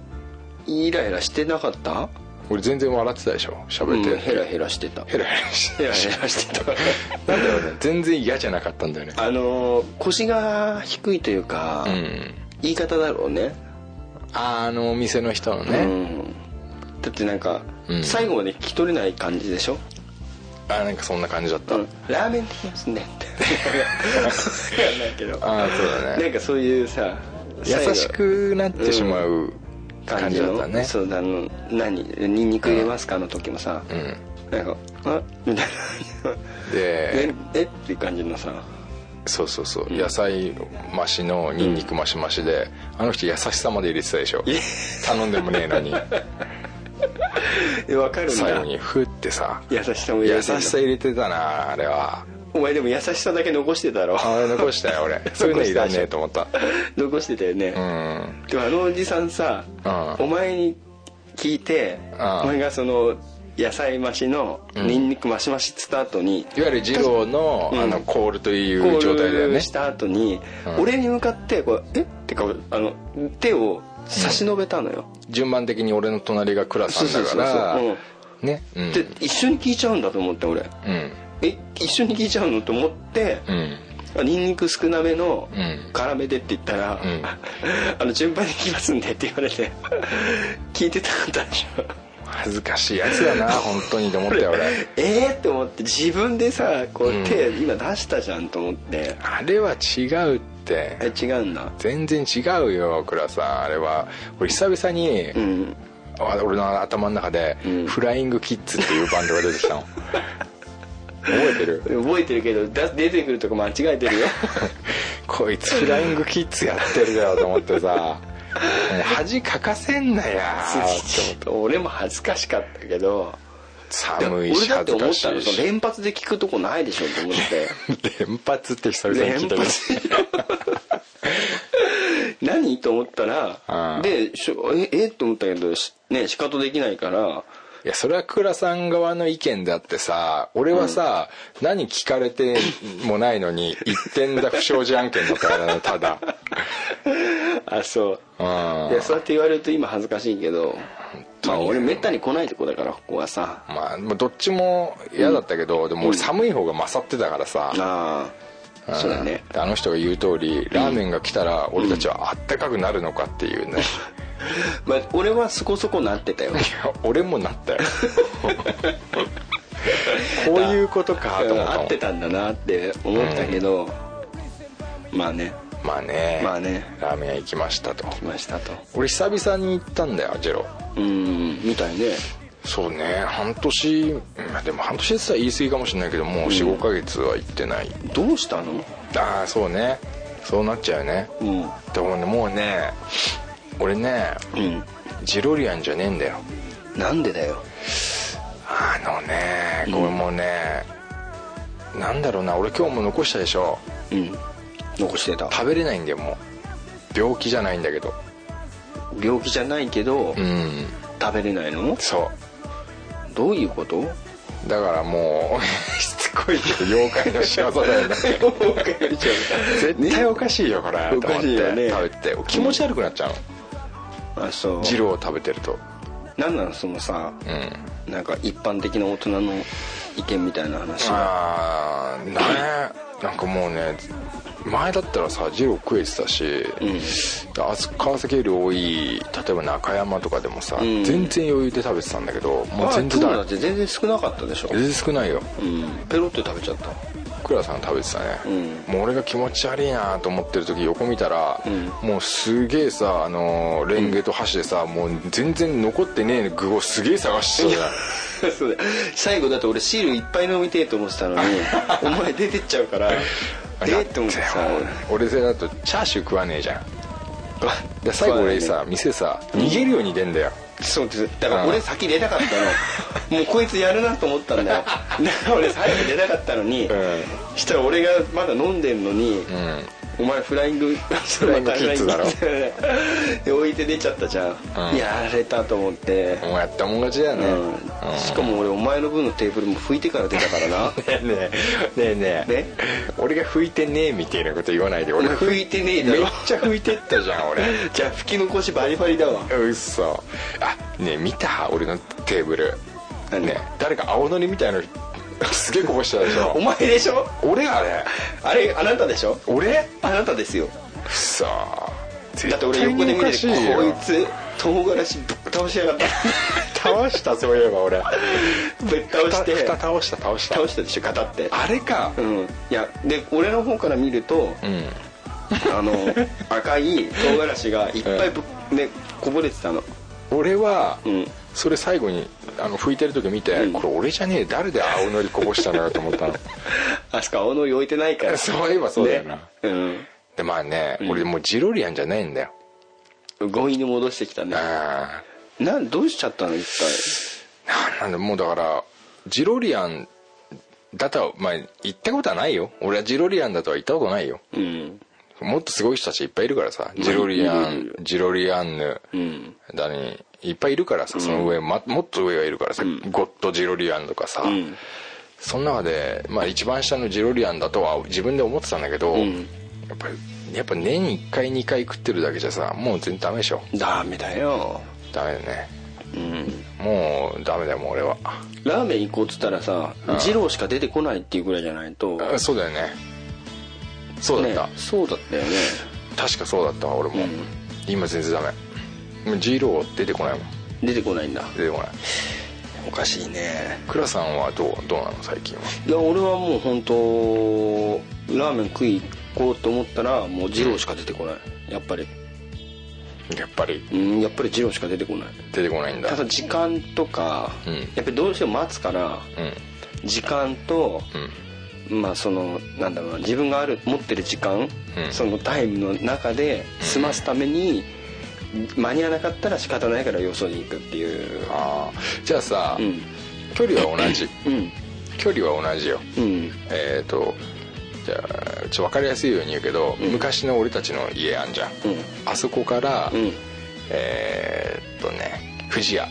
Speaker 2: イライラしてなかった？
Speaker 3: 俺全然笑ってたでしょ？喋って、
Speaker 2: うんヘラヘラしてた。
Speaker 3: ヘラヘラして
Speaker 2: ヘラヘラしてた。
Speaker 3: なんだろうね。全然嫌じゃなかったんだよね。
Speaker 2: あのー腰が低いというか、
Speaker 3: うん。
Speaker 2: 言い方だろうね。
Speaker 3: あのお店の人の
Speaker 2: う
Speaker 3: ね、
Speaker 2: ん。だってなんか、
Speaker 3: うん。
Speaker 2: 最後まで聞き取れない感じでしょ、
Speaker 3: あなんかそんな感じだった、
Speaker 2: うん。ラーメンできますねって。やんないけど
Speaker 3: ああそうだね。
Speaker 2: なんかそういうさ
Speaker 3: 優しくなってしまう感じだったね。
Speaker 2: そうだあの何ニンニク入れますかの時もさ、
Speaker 3: うん。
Speaker 2: なんか「あみたいな。
Speaker 3: で
Speaker 2: ええっていう感じのさ。
Speaker 3: そうそうそう。野菜増しのニンニク増し増しで、あの人優しさまで入れてたでしょ。
Speaker 2: え。
Speaker 3: 頼んでもねえのに
Speaker 2: えわかるん
Speaker 3: 最
Speaker 2: だ
Speaker 3: 後にフってさ。
Speaker 2: 優しさも入
Speaker 3: 優
Speaker 2: れてんの
Speaker 3: しさ入れてたなあれは。
Speaker 2: お前でも優しさだけ残してたろ。
Speaker 3: あれ残したよ俺。そういうのいらねえと思った。
Speaker 2: 残してたよね、
Speaker 3: うん。
Speaker 2: でもあのおじさんさ、
Speaker 3: うん。
Speaker 2: お前に聞いて、
Speaker 3: うん。
Speaker 2: お前がその野菜増しのニンニク増し増しっつった後に、
Speaker 3: いわゆる二郎の,、
Speaker 2: うん。
Speaker 3: あのコールとい
Speaker 2: コ
Speaker 3: う状態だよね。
Speaker 2: した後に、
Speaker 3: うん。
Speaker 2: 俺に向かってこう「え？っ?」てかあの手を差し伸べたのよ、
Speaker 3: 順番的に俺の隣が倉さんだからねうん。
Speaker 2: で一緒に聞いちゃうんだと思って俺。
Speaker 3: うん。
Speaker 2: え一緒に聞いちゃうのと思って、
Speaker 3: うん。
Speaker 2: あニンニク少なめの
Speaker 3: うん。
Speaker 2: 辛めでって言ったら、
Speaker 3: うん。
Speaker 2: あの順番に聞きますんでって言われて 聞いてたかったでしょ
Speaker 3: 恥ずかしいやつだな 本当にと思ったよ俺
Speaker 2: えーって思って自分でさこう
Speaker 3: うん。
Speaker 2: 手今出したじゃんと思って、
Speaker 3: あれは違うって
Speaker 2: え違うんだ。
Speaker 3: 全然違うよ倉さん。あれは。俺久々に、
Speaker 2: うん。
Speaker 3: あ俺の頭の中で、
Speaker 2: うん。
Speaker 3: フライングキッズっていうバンドが出てきたの。覚えてる？
Speaker 2: 覚えてるけどだ出てくるとこ間違えてるよ。
Speaker 3: こいつフライングキッズやってるよと思ってさ。恥かかせんなや
Speaker 2: 俺も恥ずかしかったけど
Speaker 3: 寒いし
Speaker 2: 俺だって思ったの連発で聞くとこないでしょと思って。
Speaker 3: 連発って久々に聞いたけど。
Speaker 2: 何？と思ったら
Speaker 3: うん
Speaker 2: でしょええ？と思ったけどしね仕方できないから。
Speaker 3: いやそれは倉さん側の意見であってさ俺はさ、何聞かれてもないのに一点だ不祥事案件だからねただ。
Speaker 2: あそう。
Speaker 3: うん。
Speaker 2: いやそうやって言われると今恥ずかしいけどまあ俺めったに来ないとこだからここはさ。
Speaker 3: まあどっちも嫌だったけど、でも俺寒い方が勝ってたからさ、
Speaker 2: ああそうだね。
Speaker 3: であの人が言う通りラーメンが来たら俺たちはあったかくなるのかっていうね、
Speaker 2: まあ俺はそこそこなってたよ。
Speaker 3: いや俺もなったよ。こういうことかと思った
Speaker 2: ってたんだなって思ったけど、まあね
Speaker 3: まあね
Speaker 2: まあね。
Speaker 3: ラーメン屋行きましたと。
Speaker 2: 来ましたと。
Speaker 3: 俺久々に行ったんだよジェロ。
Speaker 2: うんみたいね。
Speaker 3: そうね半年まあでも半年って言ったら言い過ぎかもしれないけどもう45ヶ月は行ってない、
Speaker 2: どうしたの？
Speaker 3: ああそうね。そうなっちゃうよね。
Speaker 2: うん。
Speaker 3: でもね。もうね俺ね
Speaker 2: うん。
Speaker 3: ジロリアンじゃねえんだよ。
Speaker 2: なんでだよ？
Speaker 3: あのねこれもうね、なんだろうな。俺今日も残したでしょ。
Speaker 2: うん残してた。
Speaker 3: 食べれないんだよもう。病気じゃないんだけど。
Speaker 2: 病気じゃないけど、
Speaker 3: うん。
Speaker 2: 食べれないの？
Speaker 3: そ
Speaker 2: どういうこと？
Speaker 3: うだからもう しつこいけど妖怪の仕業だよね。絶対おかしいよこれ。と思って
Speaker 2: おかしいよね。
Speaker 3: 食べて。気持ち悪くなっちゃうの。
Speaker 2: あそう。
Speaker 3: 二郎を食べてると。
Speaker 2: なんなのそのさ
Speaker 3: うん。
Speaker 2: なんか一般的な大人の意見みたいな話
Speaker 3: ああねなんかもうね前だったらさ二郎食えてたし、あそ川崎より多い例えば中山とかでもさ、
Speaker 2: ん。
Speaker 3: 全然余裕で食べてたんだけどもう
Speaker 2: あ
Speaker 3: 全然だ
Speaker 2: って全然少なかったでしょ。
Speaker 3: 全然少ないよ。
Speaker 2: うん。ペロッと食べちゃった
Speaker 3: クラさん食べてたね、
Speaker 2: う
Speaker 3: もう俺が気持ち悪いなと思ってる時横見たら、
Speaker 2: ん。
Speaker 3: もうすげえさあのーレンゲと箸でさ、もう全然残ってねえ具をすげえ探してたじゃん。
Speaker 2: そうだ最後だって俺シールいっぱい飲みてえと思ってたのに お前出てっちゃうからえ
Speaker 3: だ
Speaker 2: って思ってさ。
Speaker 3: 俺それだとチャーシュー食わねえじゃん。で最後俺さ店さ逃げるように出んだよ、
Speaker 2: そうです。だから俺先出たかったの。もうこいつやるなと思ったんだよ。だから俺最後出たかったのに、
Speaker 3: ん。
Speaker 2: したら俺がまだ飲んでんのに、
Speaker 3: うん
Speaker 2: お前フライング フ
Speaker 3: ライングキッズだろ。
Speaker 2: で 置いて出ちゃったじゃん、
Speaker 3: うん。
Speaker 2: やられたと思って、
Speaker 3: もうやったもん勝ちだよね、
Speaker 2: うん。しかも俺お前の分のテーブルも拭いてから出たからな。
Speaker 3: ねえねえ。ねえね俺が拭いてねえみたいなこと言わないで。
Speaker 2: お
Speaker 3: 俺
Speaker 2: 前拭いてねえだ
Speaker 3: めっ
Speaker 2: ろ
Speaker 3: ちゃ拭いてったじゃん俺。
Speaker 2: じゃあ拭き残しバリバリだわ。
Speaker 3: うっそあねえ見た？俺のテーブル。
Speaker 2: 何？
Speaker 3: ねえ誰か青のりみたいのすげえこぼしたでし
Speaker 2: お
Speaker 3: ょ
Speaker 2: 前でしょ？
Speaker 3: 俺あれ？
Speaker 2: あれあなたでしょ？
Speaker 3: 俺？
Speaker 2: あなたですよ。
Speaker 3: うっそ
Speaker 2: だって俺横で見てこいつ唐辛子ぶっ倒しやがった。
Speaker 3: 倒したそういえば俺。
Speaker 2: ぶっ倒して。
Speaker 3: 蓋倒した倒した。
Speaker 2: 倒したでしょガタって。
Speaker 3: あれか。
Speaker 2: うん。いやで俺の方から見ると
Speaker 3: うん。
Speaker 2: あの赤い唐辛子がいっぱいぶっねこぼれてたの
Speaker 3: 俺は
Speaker 2: うん。
Speaker 3: それ最後にあの拭いてる時見て、
Speaker 2: うん。
Speaker 3: これ俺じゃねえ誰で青のりこぼしたのよと思ったの。
Speaker 2: あそこ青のり置いてないから。
Speaker 3: そういえばそうだよな、
Speaker 2: ね。うん
Speaker 3: でまあね、俺もうジロリアンじゃないんだよ。
Speaker 2: 強引に戻してきたね。
Speaker 3: あ
Speaker 2: なんどうしちゃったの一
Speaker 3: あなんだもうだからジロリアンだとはまあ言ったことはないよ。俺はジロリアンだとは言ったことないよ。
Speaker 2: 体うん
Speaker 3: もっとすごい人たちいっぱいいるからさ。ジロリアンジロリアンヌ。
Speaker 2: うん。
Speaker 3: だにいっぱいいるからさ。その上、ま、もっと上がいるからさ、ゴッドジロリアンとかさ、
Speaker 2: ん。
Speaker 3: その中で、まあ、一番下のジロリアンだとは自分で思ってたんだけど、
Speaker 2: ん。
Speaker 3: やっぱりやっぱ年に1回2回食ってるだけじゃさもう全然ダメでしょ。
Speaker 2: ダメだよ。
Speaker 3: ダメだね。
Speaker 2: うん。
Speaker 3: もうダメだよもう俺は。
Speaker 2: ラーメン行こうっつったらさ二郎しか出てこないっていうぐらいじゃないと。
Speaker 3: あそうだよねそうだった、
Speaker 2: ねそうだったよね。
Speaker 3: 確かそうだったわ俺も、
Speaker 2: うん。
Speaker 3: 今全然ダメ。もうジロー出てこないもん。
Speaker 2: 出てこないんだ。
Speaker 3: 出てこない。
Speaker 2: おかしいね。
Speaker 3: 倉さんはどうどうなの最近は？い
Speaker 2: や俺はもう本当ラーメン食い行こうと思ったらもう二郎しか出てこない。やっぱり。
Speaker 3: やっぱり？
Speaker 2: うんやっぱり二郎しか出てこない。
Speaker 3: 出てこないんだ。
Speaker 2: ただ時間とか、
Speaker 3: うん。
Speaker 2: やっぱりどうしても待つから
Speaker 3: うん。
Speaker 2: 時間と、
Speaker 3: うん
Speaker 2: まあそのなんだろうな自分がある持ってる時間、
Speaker 3: うん。
Speaker 2: そのタイムの中で済ますために、間に合わなかったら仕方ないからよそに行くっていう。
Speaker 3: ああ。じゃあさ、
Speaker 2: うん。
Speaker 3: 距離は同じ。
Speaker 2: うん。
Speaker 3: 距離は同じよ。
Speaker 2: うん。
Speaker 3: えっ、とじゃあちょっと分かりやすいように言うけど、
Speaker 2: うん。
Speaker 3: 昔の俺たちの家あんじゃん、
Speaker 2: うん。
Speaker 3: あそこから、
Speaker 2: うん。
Speaker 3: えーっとね富士屋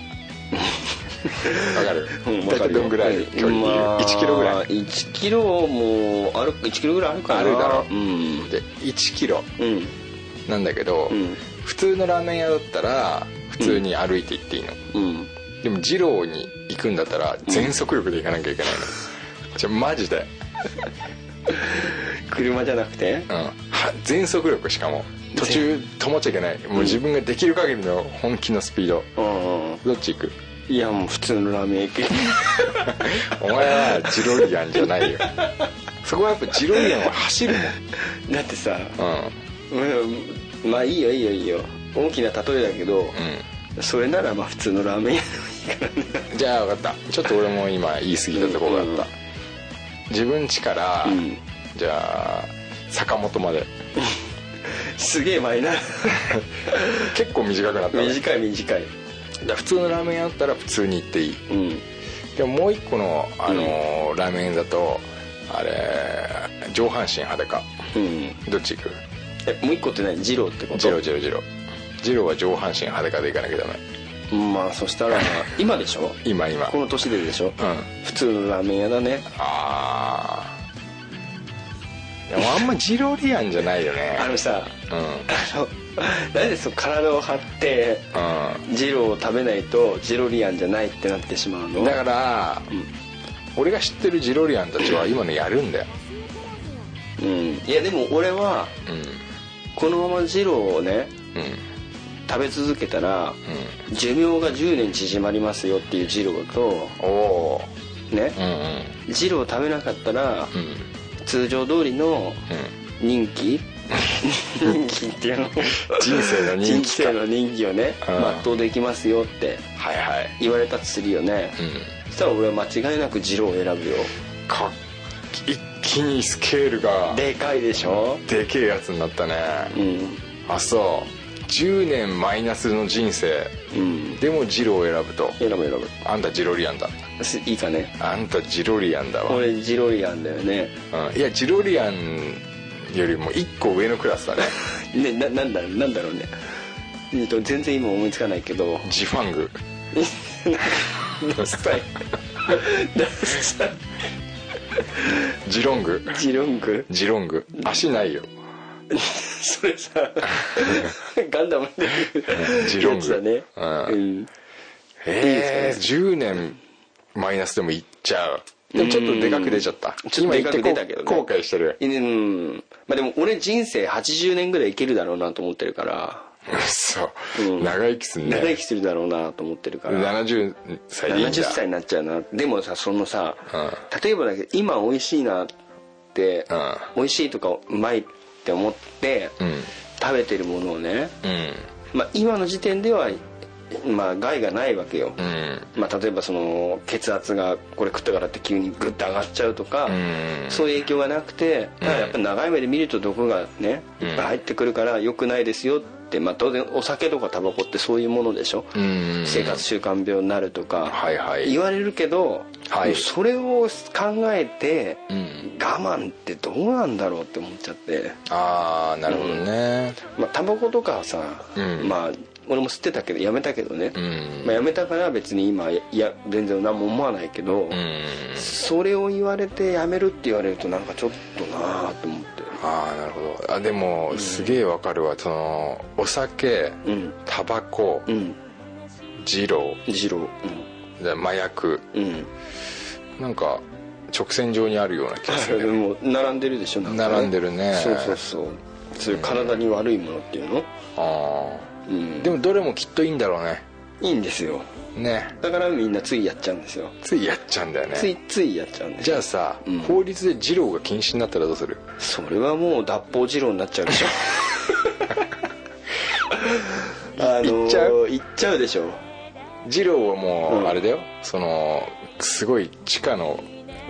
Speaker 3: わかる。
Speaker 2: うん
Speaker 3: 大体どんぐらい距離？
Speaker 2: まあ
Speaker 3: 1キロぐらい
Speaker 2: ？1キロもある1キロぐらいあるかな。
Speaker 3: あるだろ
Speaker 2: う。ん。
Speaker 3: で1キロ。
Speaker 2: うん。
Speaker 3: なんだけど、
Speaker 2: うん。
Speaker 3: 普通のラーメン屋だったら普通に歩いて行っていいの、
Speaker 2: うん。
Speaker 3: でも二郎に行くんだったら全速力で行かなきゃいけないの、じゃマジで。
Speaker 2: 車じゃなくて？
Speaker 3: うん。は全速力しかも途中止まっちゃいけない。もう自分ができる限りの本気のスピード。
Speaker 2: うん。
Speaker 3: どっち行く？
Speaker 2: いやもう普通のラーメン屋行く
Speaker 3: お前はジロリアンじゃないよ。そこはやっぱジロリアンは走る
Speaker 2: だってさ
Speaker 3: もん。
Speaker 2: うんまあいいよいいよいいよ。大きな例えだけど、
Speaker 3: うん。
Speaker 2: それならまあ普通のラーメン屋でもいいからね
Speaker 3: うんじゃあ分かった。ちょっと俺も今言い過ぎたところがあった、
Speaker 2: うん。
Speaker 3: 自分家から、
Speaker 2: うん。
Speaker 3: じゃあ坂本まで。す
Speaker 2: げえマイナー。
Speaker 3: 結構短くなったね。
Speaker 2: 短い短い
Speaker 3: 普通のラーメン屋だったら普通に行っていい。
Speaker 2: うん。
Speaker 3: でももう一個の、あのーラーメン屋だとあれ上半身裸か。
Speaker 2: うん。
Speaker 3: どっち行く？
Speaker 2: えもう一個って何？二郎ってこと？
Speaker 3: ジロジロジロジロは上半身裸で行かなきゃダメ。
Speaker 2: まあそしたら今でしょ？
Speaker 3: 今今。
Speaker 2: この年ででしょ、
Speaker 3: うん。
Speaker 2: 普通のラーメン屋だね。
Speaker 3: ああでもあんまジロリアンじゃないよね。
Speaker 2: あのさ
Speaker 3: うん。
Speaker 2: あの なんでそう体を張って
Speaker 3: う
Speaker 2: ジローを食べないとジロリアンじゃないってなってしまうの？
Speaker 3: んだから、俺が知ってるジロリアンたちは 今のやるんだよ。
Speaker 2: うん。いやでも俺は
Speaker 3: うん。
Speaker 2: このままジローをね
Speaker 3: うん。
Speaker 2: 食べ続けたら寿命が10年縮まりますよっていうジローと
Speaker 3: おお
Speaker 2: ね。
Speaker 3: ーうんうん。
Speaker 2: ジローを食べなかったら
Speaker 3: うん。
Speaker 2: 通常通りの人気人気っていうの。
Speaker 3: 人生の人気か。
Speaker 2: 人生の人気をね
Speaker 3: うん。
Speaker 2: 全うできますよって。
Speaker 3: はいはい。
Speaker 2: 言われたとするよね。
Speaker 3: うん。
Speaker 2: そしたら俺は間違いなくジローを選ぶよ。
Speaker 3: か一気にスケールが。
Speaker 2: でかいでしょ？
Speaker 3: でけえやつになったね。
Speaker 2: うん。
Speaker 3: あそう。10年マイナスの人生。
Speaker 2: うん。
Speaker 3: でもジロを選ぶと。
Speaker 2: 選ぶ選ぶ。
Speaker 3: あんたジロリアンだ。
Speaker 2: すいいかね。
Speaker 3: あんたジロリアンだわ、
Speaker 2: 俺ジロリアンだよね。
Speaker 3: うん、いやジロリアンよりも1個上のクラスだね。
Speaker 2: ねななんだなんだろうね。えっと全然今思いつかないけど。
Speaker 3: ジファング。
Speaker 2: ダサいダサい
Speaker 3: ジロング
Speaker 2: ジロング
Speaker 3: ジロング足ないよ
Speaker 2: それさガンダムで
Speaker 3: ジロング
Speaker 2: だね
Speaker 3: うん
Speaker 2: うん
Speaker 3: ええ10年マイナスでもいっちゃうでもちょっとでかく出ちゃった。
Speaker 2: ちょっとでかく出たけどね。
Speaker 3: 後悔してる。
Speaker 2: うん。まあでも俺人生80年ぐらいいけるだろうなと思ってるから。
Speaker 3: そう、
Speaker 2: うん。
Speaker 3: 長生きすんね。
Speaker 2: 長生きするだろうなと思ってるから。
Speaker 3: 70歳でいいんだ。
Speaker 2: 70歳になっちゃうな。でもさそのさ、
Speaker 3: うん。
Speaker 2: 例えばだけど今美味しいなって、
Speaker 3: うん。
Speaker 2: 美味しいとかうまいって思って、
Speaker 3: うん。
Speaker 2: 食べてるものをね、
Speaker 3: うん。
Speaker 2: まあ、今の時点では、まあ、害がないわけよ、
Speaker 3: うん。
Speaker 2: まあ、例えばその血圧がこれ食ったからって急にグッと上がっちゃうとか、
Speaker 3: うん。
Speaker 2: そういう影響がなくてただやっぱり長い目で見ると毒がねいっぱい入ってくるから良くないですよって、まあ、当然お酒とかタバコってそういうものでしょ、
Speaker 3: うん。
Speaker 2: 生活習慣病になるとか、
Speaker 3: はいはい。
Speaker 2: 言われるけど、
Speaker 3: はい。
Speaker 2: それを考えて
Speaker 3: うん。
Speaker 2: 我慢ってどうなんだろうって思っちゃって、
Speaker 3: ああなるほどね。
Speaker 2: まあ、タバコとかはさ、
Speaker 3: うん。
Speaker 2: まあ俺も吸ってたけどやめたけどね、
Speaker 3: うん。
Speaker 2: まあ、やめたから別に今いや全然何も思わないけど、
Speaker 3: うん。
Speaker 2: それを言われてやめるって言われるとなんかちょっとなあと思って。
Speaker 3: ああなるほど。あでもすげえわかるわ。そのお酒
Speaker 2: うん。
Speaker 3: タバコ
Speaker 2: うん。
Speaker 3: 二郎。
Speaker 2: 二郎。
Speaker 3: で麻薬。
Speaker 2: うん。うん
Speaker 3: なんか直線上にあるような気がするね。
Speaker 2: もう並んでるでしょなんか
Speaker 3: 並んでるね。
Speaker 2: そうそうそう。そういう体に悪いものっていうの？
Speaker 3: あ
Speaker 2: うん。
Speaker 3: あでもどれもきっといいんだろうね。
Speaker 2: いいんですよ。
Speaker 3: ね。
Speaker 2: だからみんなついやっちゃうんですよ。
Speaker 3: ついやっちゃうんだよ
Speaker 2: つい
Speaker 3: ね
Speaker 2: ついやっちゃうんですよ。
Speaker 3: じゃあさ、
Speaker 2: うん。
Speaker 3: 法律で二郎が禁止になったらどうする？
Speaker 2: それはもう脱法二郎になっちゃうでしょ。あのー
Speaker 3: 行っちゃう？
Speaker 2: 行っちゃうでしょ。
Speaker 3: 二郎はも
Speaker 2: うん。
Speaker 3: うあれだよ、そのすごい地下の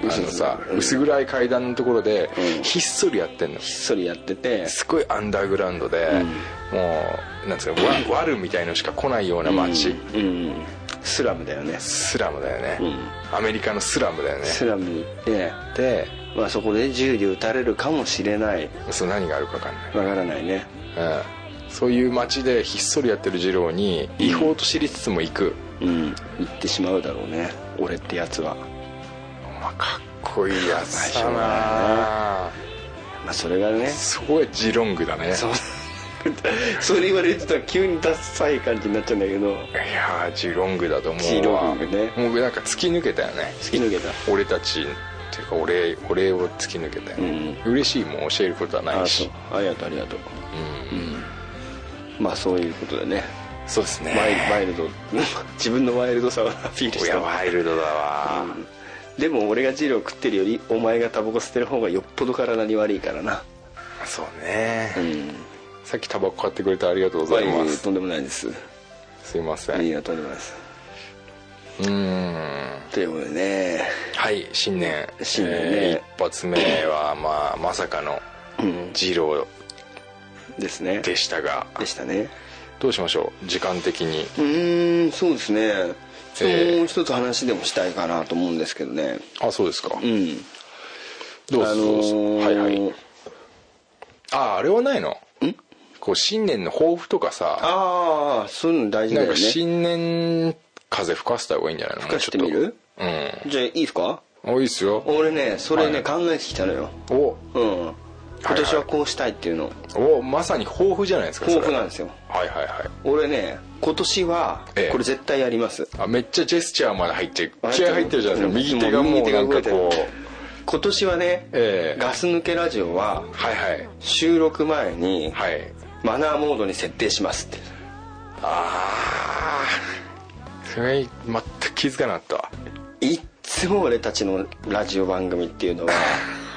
Speaker 3: あのさ
Speaker 2: うん。
Speaker 3: 薄暗い階段のところで
Speaker 2: うん。
Speaker 3: ひっそりやってんの。
Speaker 2: ひっそりやってて。
Speaker 3: すごいアンダーグラウンドで、もうなんつうのわワルみたいのしか来ないような街、
Speaker 2: スラムだよね。
Speaker 3: スラムだよね、
Speaker 2: う
Speaker 3: アメリカのスラムだよね。
Speaker 2: スラム。に行って、
Speaker 3: で
Speaker 2: まあ、そこで銃で撃たれるかもしれない。
Speaker 3: そう何があるか分かんない、
Speaker 2: わからないね。
Speaker 3: うん、そういう街でひっそりやってる二郎に違法と知りつつも行く、
Speaker 2: うん。行ってしまうだろうね。俺ってやつは。
Speaker 3: まあ、かっこいいやつだな。
Speaker 2: まあそれがね。
Speaker 3: すごいジロングだね。
Speaker 2: そう それ言われてたら急にダッサい感じになっちゃうんだけど。
Speaker 3: いやージロングだと思うわ。
Speaker 2: ジロングね。
Speaker 3: もうなんか突き抜けたよね。
Speaker 2: 突き抜けた。
Speaker 3: 俺たちっていうか俺俺を突き抜けたよ、
Speaker 2: うん。
Speaker 3: 嬉しいもん教えることはな
Speaker 2: あそう。
Speaker 3: いし
Speaker 2: ありがとうありがとう。うん。まあそういうことでね。
Speaker 3: そうですね。
Speaker 2: ワイルド。自分のワイルドさをアピール
Speaker 3: いや
Speaker 2: した
Speaker 3: ワイルドだわ、
Speaker 2: でも俺がジロー食ってるよりお前がタバコ吸ってる方がよっぽど体に悪いからな。
Speaker 3: そうね、
Speaker 2: うん
Speaker 3: さっきタバコ買ってくれてありがとうございます。
Speaker 2: とんでもないです。
Speaker 3: すいません。
Speaker 2: いやとんでもないです。
Speaker 3: うーん。
Speaker 2: ということでね。
Speaker 3: はい新年。
Speaker 2: 新年ね。
Speaker 3: えー一発目はまあまさかの
Speaker 2: うん。
Speaker 3: ジロ
Speaker 2: ですね。
Speaker 3: ーでしたが。
Speaker 2: でしたね。
Speaker 3: どうしましょう？時間的に。
Speaker 2: うーんそうですね。そ
Speaker 3: ええ
Speaker 2: もう一つ話でもしたいかなと思うんですけどね。
Speaker 3: あそうですか。
Speaker 2: うん。
Speaker 3: どうぞ
Speaker 2: あのー
Speaker 3: はいはい。あああれはないの？
Speaker 2: ん
Speaker 3: こう新年の抱負とかさ
Speaker 2: ああそういうの大事だ
Speaker 3: なんか
Speaker 2: よね
Speaker 3: 新年風吹かせた方がいいんじゃないの？
Speaker 2: 吹かしてみる？
Speaker 3: うん。
Speaker 2: じゃあいいですか？
Speaker 3: おいいっすよ。
Speaker 2: 俺ねそれね、
Speaker 3: はい
Speaker 2: 考えてきたのよ。
Speaker 3: お。
Speaker 2: うん。今年はこうしたいっていうの。
Speaker 3: おまさに抱負じゃないですか
Speaker 2: 抱負なんですよ。
Speaker 3: はいはいはい。
Speaker 2: 俺ね今年は
Speaker 3: ええ。
Speaker 2: これ絶対やります、
Speaker 3: あめっちゃジェスチャーまで入って気合入ってるじゃないですか。右手がもうなんかこう。
Speaker 2: 今年はね、
Speaker 3: ええ。
Speaker 2: ガス抜けラジオは
Speaker 3: はいはい。
Speaker 2: 収録前に
Speaker 3: はい
Speaker 2: マナーモードに設定しますって。
Speaker 3: ああそれ全く気づかなかったわ。
Speaker 2: いっつも俺たちのラジオ番組っていうのは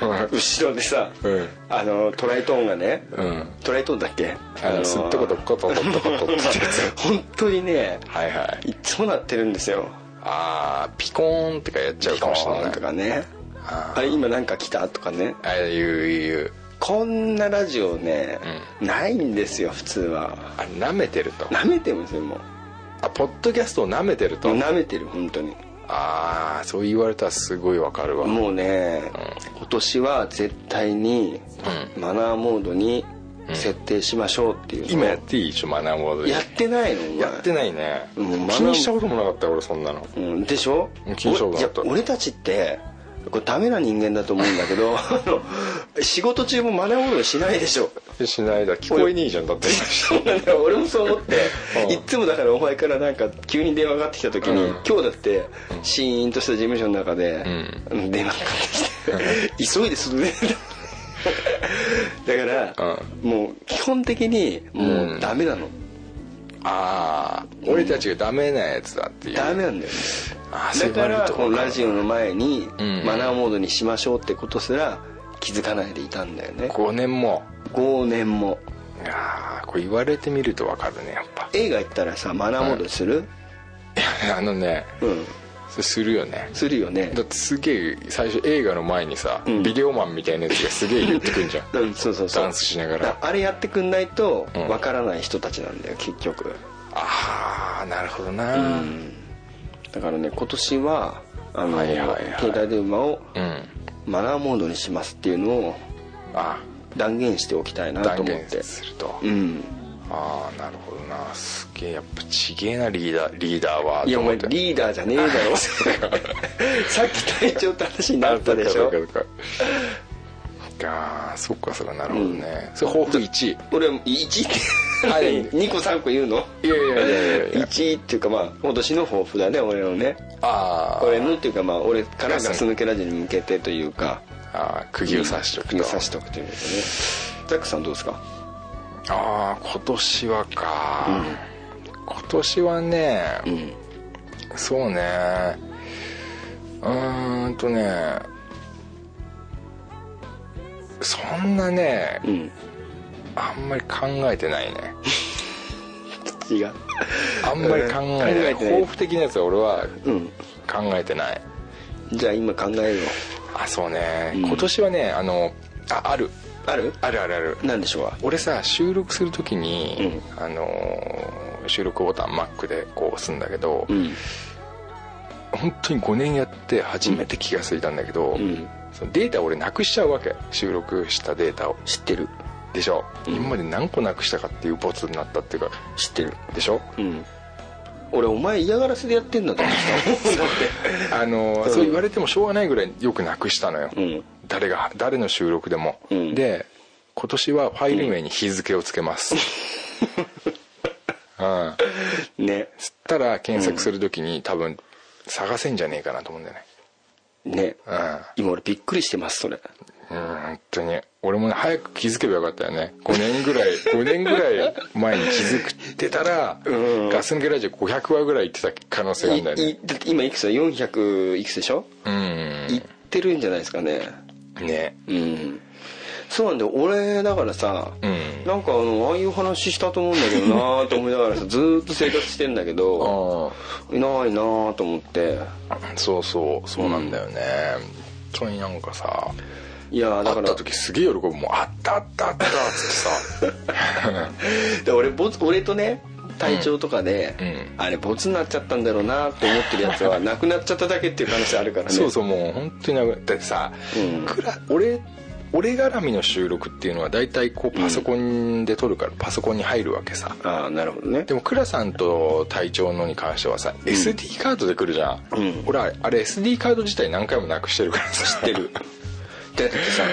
Speaker 2: 後ろでさ、
Speaker 3: うん。
Speaker 2: あのトライトーンがね、
Speaker 3: うん。
Speaker 2: トライトーンだっけ？
Speaker 3: あのすっとことコトコトコトってやつ。
Speaker 2: 本当にね
Speaker 3: はいはい。
Speaker 2: いっつもなってるんですよ。
Speaker 3: ああピコーンとかやっちゃうかもしれない。
Speaker 2: とかね。
Speaker 3: あ
Speaker 2: あれ今なんか来た？とかね。
Speaker 3: ああいういう
Speaker 2: こんなラジオね、ないんですよ普通は。
Speaker 3: あ舐めてると。
Speaker 2: なめてるんですよも
Speaker 3: あポッドキャストを舐めてると？
Speaker 2: うなめてる本当に。
Speaker 3: ああそう言われたらすごいわかるわ。
Speaker 2: もうね、今年は絶対にマナーモードに設定しましょうっていう。のを
Speaker 3: 今やっていい一応マナーモードで
Speaker 2: やってないの
Speaker 3: やってないね。
Speaker 2: うん
Speaker 3: 気にしたこともなかったよ俺そんなの。
Speaker 2: うん、でしょ？
Speaker 3: 気にしたことなかった。
Speaker 2: 俺たちってこれダメな人間だと思うんだけど 仕事中もマナーモーしないでしょ。
Speaker 3: しないだ。聞こえねえじゃん。だって。
Speaker 2: そうなんだよ。俺もそう思って。
Speaker 3: うん。
Speaker 2: いっつもだからお前からなんか急に電話がかかってきた時に、
Speaker 3: うん。
Speaker 2: 今日だってシーンとした事務所の中で、うん。電話がかかってきて急いでするねだ。から、もう基本的にもうダメなの、
Speaker 3: ああ俺たちがダメなやつだっていう。
Speaker 2: ダメなんだよね。だからこのラジオの前に
Speaker 3: うん。
Speaker 2: マナーモードにしましょうってことすら気づかないでいたんだよね。
Speaker 3: 5年も。
Speaker 2: 5年も。
Speaker 3: いやーこれ言われてみるとわかるねやっぱ。
Speaker 2: 映画行ったらさマナーモードにする？
Speaker 3: あのね
Speaker 2: うん
Speaker 3: それするよね。
Speaker 2: するよね。
Speaker 3: だってすげえ最初映画の前にさ、
Speaker 2: ん。
Speaker 3: ビデオマンみたいなやつがすげえ言ってくんじゃん。
Speaker 2: う んそうそうそう。
Speaker 3: ダンスしながら。
Speaker 2: だあれやってくんないと
Speaker 3: うん。
Speaker 2: わからない人たちなんだよ結局。
Speaker 3: ああなるほどな。うん、
Speaker 2: だからね今年はあの、
Speaker 3: はいはいはい。
Speaker 2: 携帯電話をマナーモードにしますっていうのを
Speaker 3: あ。
Speaker 2: 断言しておきたいなと
Speaker 3: 断
Speaker 2: 思って。
Speaker 3: 言すると、
Speaker 2: うん
Speaker 3: ああなるほどな。すげえやっぱちげえなリーダーリーダーはい
Speaker 2: やお前リーダーじゃねえだろ。さっき隊長って話になったでしょ？
Speaker 3: ああーそっかそっかなるほどね、それ抱負1
Speaker 2: 俺1って。
Speaker 3: はい。
Speaker 2: 2個3個言うの？
Speaker 3: いやいやいやいやいや。
Speaker 2: 1っていうかまあ今年の抱負だね俺のね。
Speaker 3: あー。
Speaker 2: 俺のっていうかまあ俺からガス抜けラジオに向けてというか。
Speaker 3: あー釘を刺しとくと、
Speaker 2: 釘を刺しとくということね。ザックさんどうですか？
Speaker 3: ああ今年はか、今年はね、
Speaker 2: うん。
Speaker 3: そうね。うーんとねそんなね
Speaker 2: うん。
Speaker 3: あんまり考えてないね。
Speaker 2: 違う。
Speaker 3: あんまり考えてない。抱負的なやつは俺は
Speaker 2: うん。
Speaker 3: 考えてない。
Speaker 2: じゃあ今考えよ
Speaker 3: あそうね、
Speaker 2: うん。
Speaker 3: 今年はねあのあある。
Speaker 2: うある？
Speaker 3: あるあるある。
Speaker 2: なんでしょう？か
Speaker 3: 俺さ収録する時に、あのー収録ボタン Mac でこう押すんだけど、
Speaker 2: うん。
Speaker 3: 本当に5年やって初めて気が付いたんだけど、
Speaker 2: うん。
Speaker 3: そのデータ俺なくしちゃうわけ。収録したデータを。
Speaker 2: 知ってる。
Speaker 3: でしょ、今まで何個なくしたかっていうボツになったっていうか。
Speaker 2: 知ってる。
Speaker 3: でしょ？
Speaker 2: うん俺お前嫌がらせでやってんだと思って。た
Speaker 3: あの
Speaker 2: ん。
Speaker 3: そう言われてもしょうがないぐらいよくなくしたのよ、
Speaker 2: うん。
Speaker 3: 誰が誰の収録でも、
Speaker 2: うん。
Speaker 3: で今年はファイル名に日付をつけます、うん。
Speaker 2: ね。
Speaker 3: つったら検索する時に多分探せんじゃねえかなと思うんだよね。
Speaker 2: ね。
Speaker 3: うん。
Speaker 2: 今俺びっくりしてますそれ。
Speaker 3: うん本当に俺もね早く気づけばよかったよね。5年ぐらい 5年ぐらい前に気づくってたら、
Speaker 2: うん。
Speaker 3: ガス抜けラジオ500話ぐらい行ってた可能性があるんだよね。
Speaker 2: だって今いくつだ？400いくつでしょ？
Speaker 3: うん。
Speaker 2: いってるんじゃないですかね。
Speaker 3: ね。
Speaker 2: うん。そうなんだよ。俺だからさ、
Speaker 3: うん。
Speaker 2: なんかあのああいう話したと思うんだけどなーと思いながらさ ずーっと生活してんだけど
Speaker 3: あ
Speaker 2: いないなーと思って。
Speaker 3: あそうそうそうなんだよね、本当になんかさ
Speaker 2: いやーだから。
Speaker 3: 会った時すげえ喜ぶ。もうあったあったあったっつってさ。
Speaker 2: で俺ボツ俺とね体調とかで、
Speaker 3: うん。
Speaker 2: あれボツになっちゃったんだろうなって思ってるやつは なくなっちゃっただけっていう可能性あるからね。
Speaker 3: そうそうもう本当になくだってさ、
Speaker 2: うん。
Speaker 3: 俺俺絡みの収録っていうのは大体こうパソコンで撮るからパソコンに入るわけさ、
Speaker 2: ああなるほどね。
Speaker 3: でも倉さんと隊長のに関してはさ、SD カードで来るじゃん、
Speaker 2: うん。
Speaker 3: 俺あれ SD カード自体何回もなくしてるからさ
Speaker 2: 知ってる だって。さ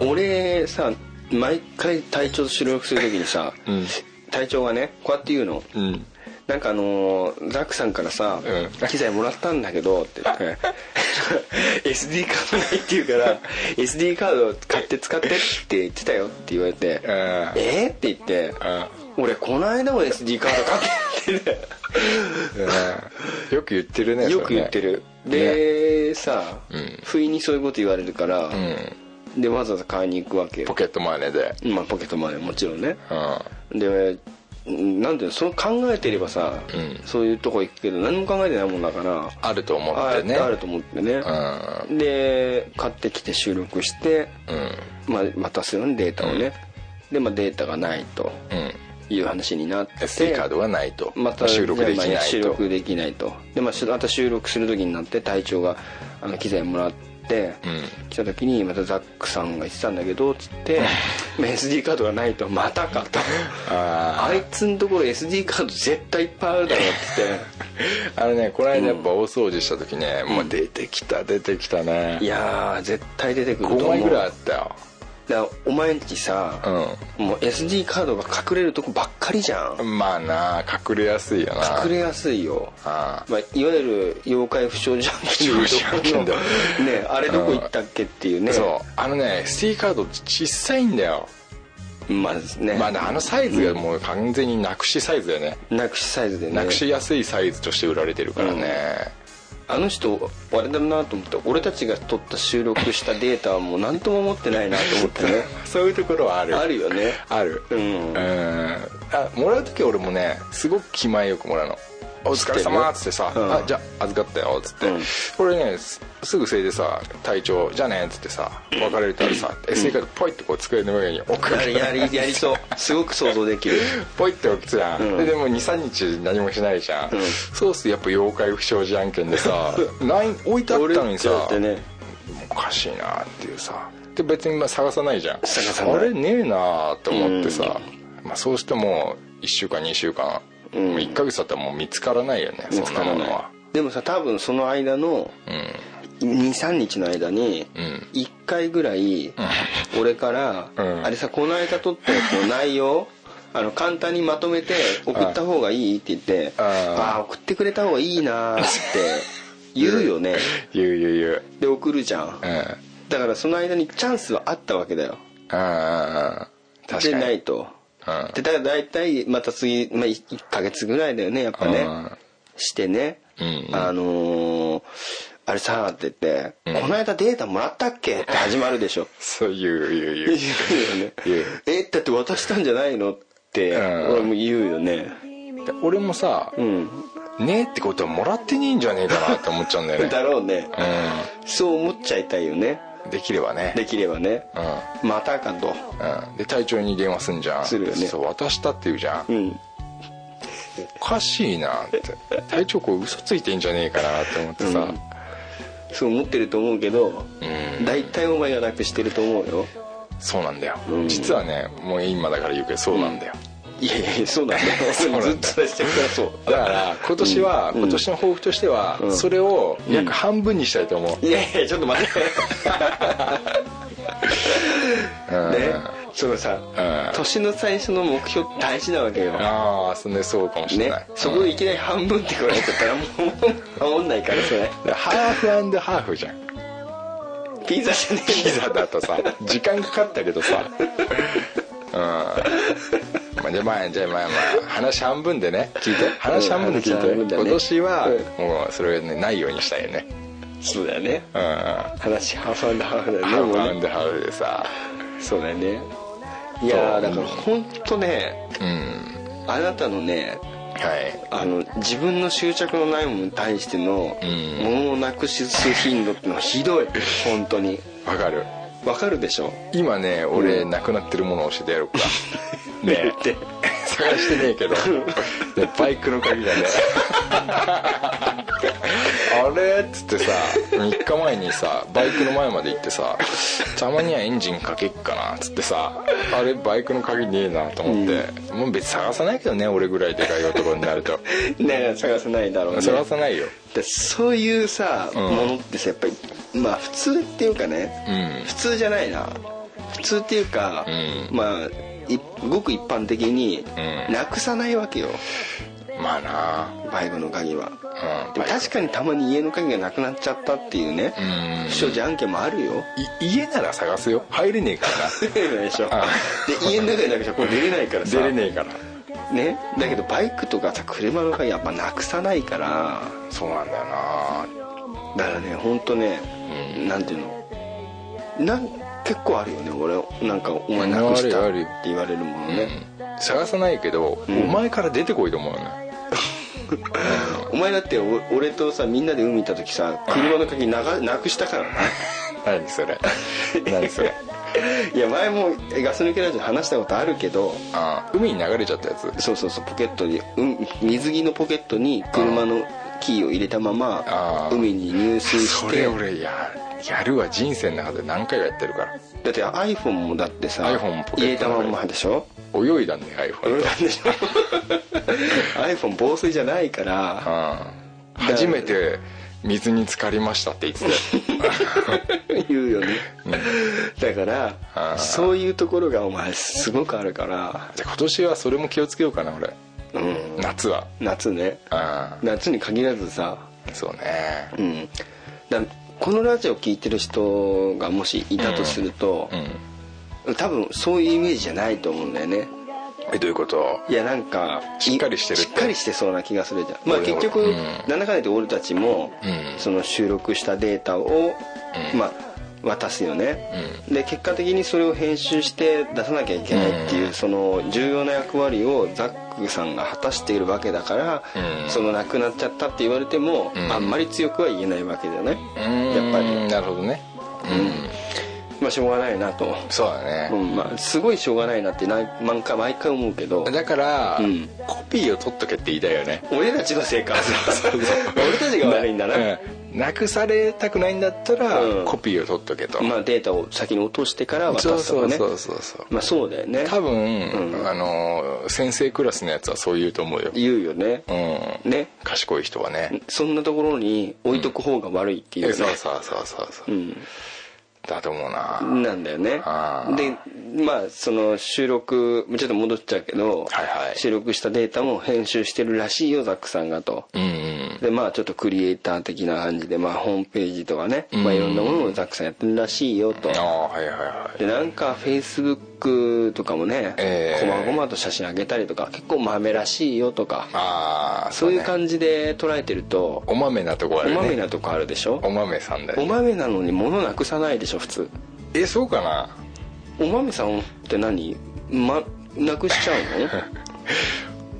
Speaker 2: 俺さ毎回隊長と収録する時にさ、
Speaker 3: うん。
Speaker 2: 隊長がねこうやって言うの、
Speaker 3: うん。
Speaker 2: なんかあのーザックさんからさ、
Speaker 3: うん。
Speaker 2: 機材もらったんだけどって言って。SD カードないって言うから SD カード買って使ってって言ってたよ。って言われて、
Speaker 3: うん。
Speaker 2: えー、って言って、俺この間も SD カード買ってって
Speaker 3: うん。よく言ってるね。
Speaker 2: よく言ってる、で、さ、
Speaker 3: うん。
Speaker 2: 不意にそういうこと言われるから、
Speaker 3: それね
Speaker 2: でわざわざ買いに行くわけよ。
Speaker 3: うんポケットマネーで。
Speaker 2: まあポケットマネーもちろんね。
Speaker 3: うん。
Speaker 2: でなんていうのそう考えてればさ、
Speaker 3: うん。
Speaker 2: そういうとこ行くけど何も考えてないもんだから
Speaker 3: あると思
Speaker 2: あ
Speaker 3: ってね。
Speaker 2: あると思ってね、
Speaker 3: う
Speaker 2: で買ってきて収録して、
Speaker 3: うん。
Speaker 2: まあ、渡すよねデータをね、で、まあ、データがないと。
Speaker 3: うん
Speaker 2: いう話になって
Speaker 3: SD カードがないと。
Speaker 2: また
Speaker 3: 収録できないと。
Speaker 2: 収録できないと。で、まあ、しまた収録する時になって隊長があの機材もらって、
Speaker 3: うん。
Speaker 2: 来た時にまたザックさんが言ってたんだけどつってまあ SD カードがないと。またかと。
Speaker 3: あ
Speaker 2: あいつんところ SD カード絶対いっぱいあるだろうって。
Speaker 3: あのねこの間やっぱ大掃除した時ね、もう出てきた出てきたね。
Speaker 2: いやー絶対出てくると思
Speaker 3: 5
Speaker 2: う
Speaker 3: 枚ぐらいあったよ
Speaker 2: だお前んちさ、もう SD カードが隠れるとこばっかりじゃん。
Speaker 3: うんまあな隠れやすいよな。
Speaker 2: 隠れやすいよ。
Speaker 3: あ
Speaker 2: まあ、いわゆる妖怪不祥事案件
Speaker 3: 不祥事案件だ。よ
Speaker 2: ねあれどこ行ったっけっていうね。
Speaker 3: そう。あのね SD カード小さいんだよ。
Speaker 2: まあね、
Speaker 3: まああのサイズがもう完全になくしサイズだよね。
Speaker 2: なくしサイズでね。
Speaker 3: なくしやすいサイズとして売られてるからね、
Speaker 2: あの人あれだなと思って俺たちが撮った収録したデータはもう何とも思ってないなと思ってね。
Speaker 3: そういうところはある。
Speaker 2: あるよね。
Speaker 3: ある。
Speaker 2: うん。
Speaker 3: うん。あもらう時俺もねすごく気前よくもらうの「お疲れ様っつってさ「
Speaker 2: うん。
Speaker 3: あじゃあ預かったよ」っつって、
Speaker 2: うん。
Speaker 3: これねすすぐせいでさ隊長じゃあねっつってさ別れたらさ、SD カードポイってこう机の上に置く
Speaker 2: やりやりやりそう。すごく想像できる。
Speaker 3: ポイって置くじゃん、
Speaker 2: うん。
Speaker 3: ででも23日何もしないじゃん、
Speaker 2: うん。
Speaker 3: そうするとやっぱ妖怪不祥事案件でさライン置いてあったのにさ
Speaker 2: ね。
Speaker 3: おかしいなっていうさ。で別にまあ探さないじゃん。
Speaker 2: 探さない。
Speaker 3: あれねえなと思ってさ、まあ、そうしてもう1週間2週間、
Speaker 2: うん。
Speaker 3: もう1ヶ月経ったらもう見つからないよねそんなものは。
Speaker 2: でもさ多分その間の23日の間に
Speaker 3: うん。
Speaker 2: 1回ぐらい俺から
Speaker 3: うん「
Speaker 2: あれさこの間撮ったやつの内容あの簡単にまとめて送った方がいい?」って言って「
Speaker 3: あ
Speaker 2: ああ送ってくれた方がいいな」って言う。よね。
Speaker 3: 言う言う言う。
Speaker 2: で送るじゃん。
Speaker 3: うん。うん
Speaker 2: だからその間にチャンスはあったわけだよ。
Speaker 3: うんうん確
Speaker 2: で
Speaker 3: かに。
Speaker 2: ないと。
Speaker 3: うん
Speaker 2: でだから大体また次、まあ、1ヶ月ぐらいだよねやっぱね。してね。
Speaker 3: うん
Speaker 2: あのーあれさ」って言って、
Speaker 3: うん。
Speaker 2: この間データもらったっけ?」って始まるでしょ。
Speaker 3: そう言う言う言う。
Speaker 2: 言うよね。えだって渡したんじゃないの？って
Speaker 3: うん。
Speaker 2: 俺も言うよね。
Speaker 3: で俺もさ
Speaker 2: うん。
Speaker 3: ねえってことはもらってねえんじゃねえかなって思っちゃうんだよね。
Speaker 2: だろうね。
Speaker 3: う
Speaker 2: そう思っちゃいたいよね。
Speaker 3: んできればね。
Speaker 2: できればね。
Speaker 3: うん。
Speaker 2: またかと。
Speaker 3: うん、で隊長に電話すんじゃん。
Speaker 2: するよね。
Speaker 3: そう渡したって言うじゃん、
Speaker 2: うん。
Speaker 3: おかしいなって。隊長こう嘘ついてんじゃねえかなって思ってさ、
Speaker 2: うん。そう思ってると思うけど
Speaker 3: うん。
Speaker 2: 大体お前がなくしてると思うよ。
Speaker 3: そうなんだよ、
Speaker 2: うん。
Speaker 3: 実はねもう今だから言うけどそうなんだよ、
Speaker 2: いやいやそうなんだよ。
Speaker 3: そうなんだ。
Speaker 2: ずっと出してるからそう。
Speaker 3: だから今年は、
Speaker 2: うん。
Speaker 3: 今年の抱負としては、
Speaker 2: うん。
Speaker 3: それを約半分にしたいと思う、
Speaker 2: いやいやちょっと待って。
Speaker 3: うん。
Speaker 2: ね。そのさ
Speaker 3: うん。
Speaker 2: 年の最初の目標大事なわけよ。
Speaker 3: ああそ,、ね、そうかもしれ
Speaker 2: ね。
Speaker 3: ない、
Speaker 2: そこでいきなり半分って言われちゃったらもう守んないからそれ
Speaker 3: でハーフハーフじゃん。
Speaker 2: ピザじゃねえん
Speaker 3: ピザだとさ時間かかったけどさ。うんまあじゃあまあじゃあまあまあ話半分でね。聞いて。話半分で聞いて、
Speaker 2: 話半分だね。
Speaker 3: 今年は
Speaker 2: う
Speaker 3: もうそれねないようにしたいよね。
Speaker 2: そうだよね。
Speaker 3: うん。ハ
Speaker 2: 話ハーフアンドハーフだよね。
Speaker 3: ーフ
Speaker 2: もうね
Speaker 3: ハーフでさ。
Speaker 2: そうだよね。いやーだから本当ね
Speaker 3: うん。
Speaker 2: あなたのね
Speaker 3: はい。
Speaker 2: あの自分の執着のないものに対しての
Speaker 3: うん。
Speaker 2: ものをなくしす頻度ってのはひどい。本当に。
Speaker 3: わかる
Speaker 2: わかるでしょ？
Speaker 3: 今ね俺なくなってるものを教えてやろうか。ね
Speaker 2: って。
Speaker 3: 探してねえけど、ね、バイクの鍵がね ああれ？っつってさ3日前にさバイクの前まで行ってさたまにはエンジンかけっかなっつってさあれバイクの鍵ねえなと思って、もう別に探さないけどね俺ぐらいでかい男になると。
Speaker 2: ね探さないだろうね。
Speaker 3: 探さないよ。
Speaker 2: でそういうさ、うん、ものってさやっぱりまあ普通っていうかね、うん、普通じゃないな。普通っていうか、うん、まあごく一般的になくさないわけよ、
Speaker 3: まあな。
Speaker 2: バイクの鍵は、うん、でも確かにたまに家の鍵がなくなっちゃったっていうね不祥事案件もあるよ。
Speaker 3: 家なら探すよ。入れねえから。
Speaker 2: なでしょ。で家の中になくちゃこれ出れないからさ。
Speaker 3: 出れねえから。
Speaker 2: ね。だけどバイクとかさ車の鍵やっぱなくさないから。
Speaker 3: そうなんだよな。
Speaker 2: だからね本当ね、うん、なんていうの？なん結構あるよね。俺なんかお前なくしたって言われるものね、
Speaker 3: うん、探さないけど、うん、お前から出てこいと思うよ。ね
Speaker 2: お前だって俺とさみんなで海行った時さ車の鍵ななくしたからな。
Speaker 3: 何それ。何それ。
Speaker 2: いや前もガス抜けラジオ話したことあるけど
Speaker 3: あ海に流れちゃったやつ。
Speaker 2: そうそうそうポケットに、うん、水着のポケットに車のキーを入れたまま海に入水して。
Speaker 3: それ俺ややるわ人生の中で何回かやってるから。
Speaker 2: だって iPhone もだってさ
Speaker 3: iPhone も
Speaker 2: ポケット入れたままでしょ？
Speaker 3: 泳いだんね iPhone
Speaker 2: 泳いだんでしょ。iPhone 防水じゃないから、
Speaker 3: 初めて水に浸かりましたって言って
Speaker 2: た 言うよね、うん、だからそういうところがお前すごくあるから。
Speaker 3: じゃあ今年はそれも気をつけようかな俺、うん、夏は。
Speaker 2: 夏ね。夏に限らずさ。
Speaker 3: そうね。
Speaker 2: うん。だこのラジオ聴いてる人がもしいたとすると、うん。うん、多分そういうイメージじゃないと思うんだよね。
Speaker 3: えどういうこと？
Speaker 2: いやなんか
Speaker 3: しっかりしてる
Speaker 2: しっかりしてそうな気がするじゃん。まあ結局、うん、なんだかんだで俺たちも、うん、その収録したデータを、うん、まあ渡すよね、で結果的にそれを編集して出さなきゃいけないっていう、その重要な役割をザックさんが果たしているわけだから、その亡くなっちゃったって言われても、あんまり強くは言えないわけだよね、やっぱり。
Speaker 3: なるほどね。うん
Speaker 2: まあしょうがないなと。
Speaker 3: そうだね、
Speaker 2: うん、まあすごいしょうがないなって毎回毎回思うけど。
Speaker 3: だから、うん、コピーを取っとけって言いたいよね。
Speaker 2: 俺たちのせいか。俺たちが悪いんだな、
Speaker 3: うん。なくされたくないんだったら、うん、コピーを取っとけと。
Speaker 2: まあデータを先に落としてから渡すとかね。
Speaker 3: そうそうそうそう。
Speaker 2: まあそうだよね。
Speaker 3: 多分、うん、あの先生クラスのやつはそう言うと思うよ。
Speaker 2: 言うよね。
Speaker 3: うん。ね。賢い人はね。
Speaker 2: そんなところに置いとく方が悪いっていうね、
Speaker 3: うん、そうそうそうそうそう、うんだと思うな。
Speaker 2: なんだよね。でまあその収録ちょっと戻っちゃうけど、はいはい、収録したデータも編集してるらしいよザックさんがと、うんうん、でまあちょっとクリエイター的な感じで、まあ、ホームページとかね、まあ、いろんなものをザックさんやってるらしいよと、あはいはいはい、でなんかフェイスブックとかもね、えー、こまごまと写真あげたりとか結構豆らしいよとかあそう、ね,、いう感じで捉えてると
Speaker 3: お豆なとこあるね。
Speaker 2: お豆なとこあるでしょ？
Speaker 3: お豆さんだよ、
Speaker 2: ね、お豆なのに物なくさないでしょ普通。
Speaker 3: えそうかな？
Speaker 2: お豆さんって何？まなくしちゃ
Speaker 3: う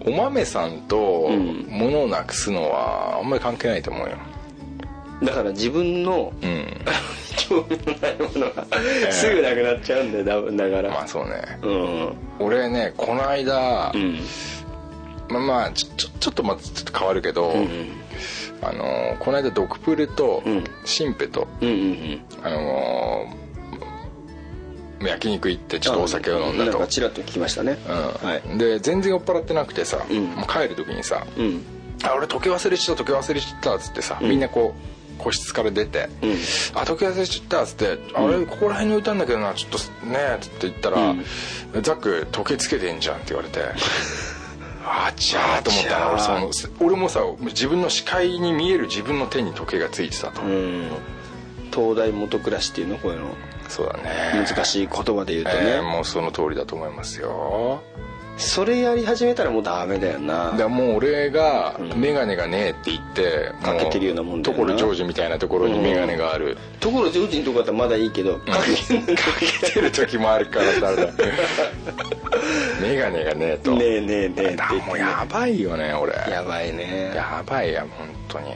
Speaker 3: の？お豆さんと物をなくすのはあんまり関係ないと思うよ
Speaker 2: だから自分の、うん、興味のないものがすぐなくなっちゃうんだよ多分だから。
Speaker 3: まあそうね、うん、俺ねこの間、うん、まあまあちょちょっとまちょっと変わるけど、うん、あのこの間ドクプルとシンペと、うんうんうん、あの焼肉行ってちょっとお酒を飲んだと。なんか
Speaker 2: チラッと聞きましたね、
Speaker 3: うん。はい、で全然酔っ払ってなくてさ、うん、帰る時にさ「うん、あ俺時計忘れちゃった時計忘れちゃった」っつってさ、みんなこう個室から出て「あ時計忘れちゃった」っつって「あれここら辺に置いたんだけどなちょっとね」っつって言ったら「ザック時計つけてんじゃん」って言われて あちゃーと思った。な俺その俺もさ自分の視界に見える自分の手に時計がついてたと。
Speaker 2: 東大元暮らしっていうの？こういうの。
Speaker 3: そうだね。
Speaker 2: 難しい言葉で言うとね、え
Speaker 3: ー、もうその通りだと思いますよ
Speaker 2: それやり始めたらもうダメだよな。
Speaker 3: だもう俺が眼鏡がねえって言って、
Speaker 2: かけてるようなもん
Speaker 3: だよな。所ジョージみたいなところに眼鏡がある、
Speaker 2: 所ジョージのとこだったらまだいいけどか
Speaker 3: けかけてる時もあるから誰だ眼鏡がねえと。
Speaker 2: ねえねえねえって
Speaker 3: もうやばいよね俺。
Speaker 2: やばいね。
Speaker 3: やばいや本当に。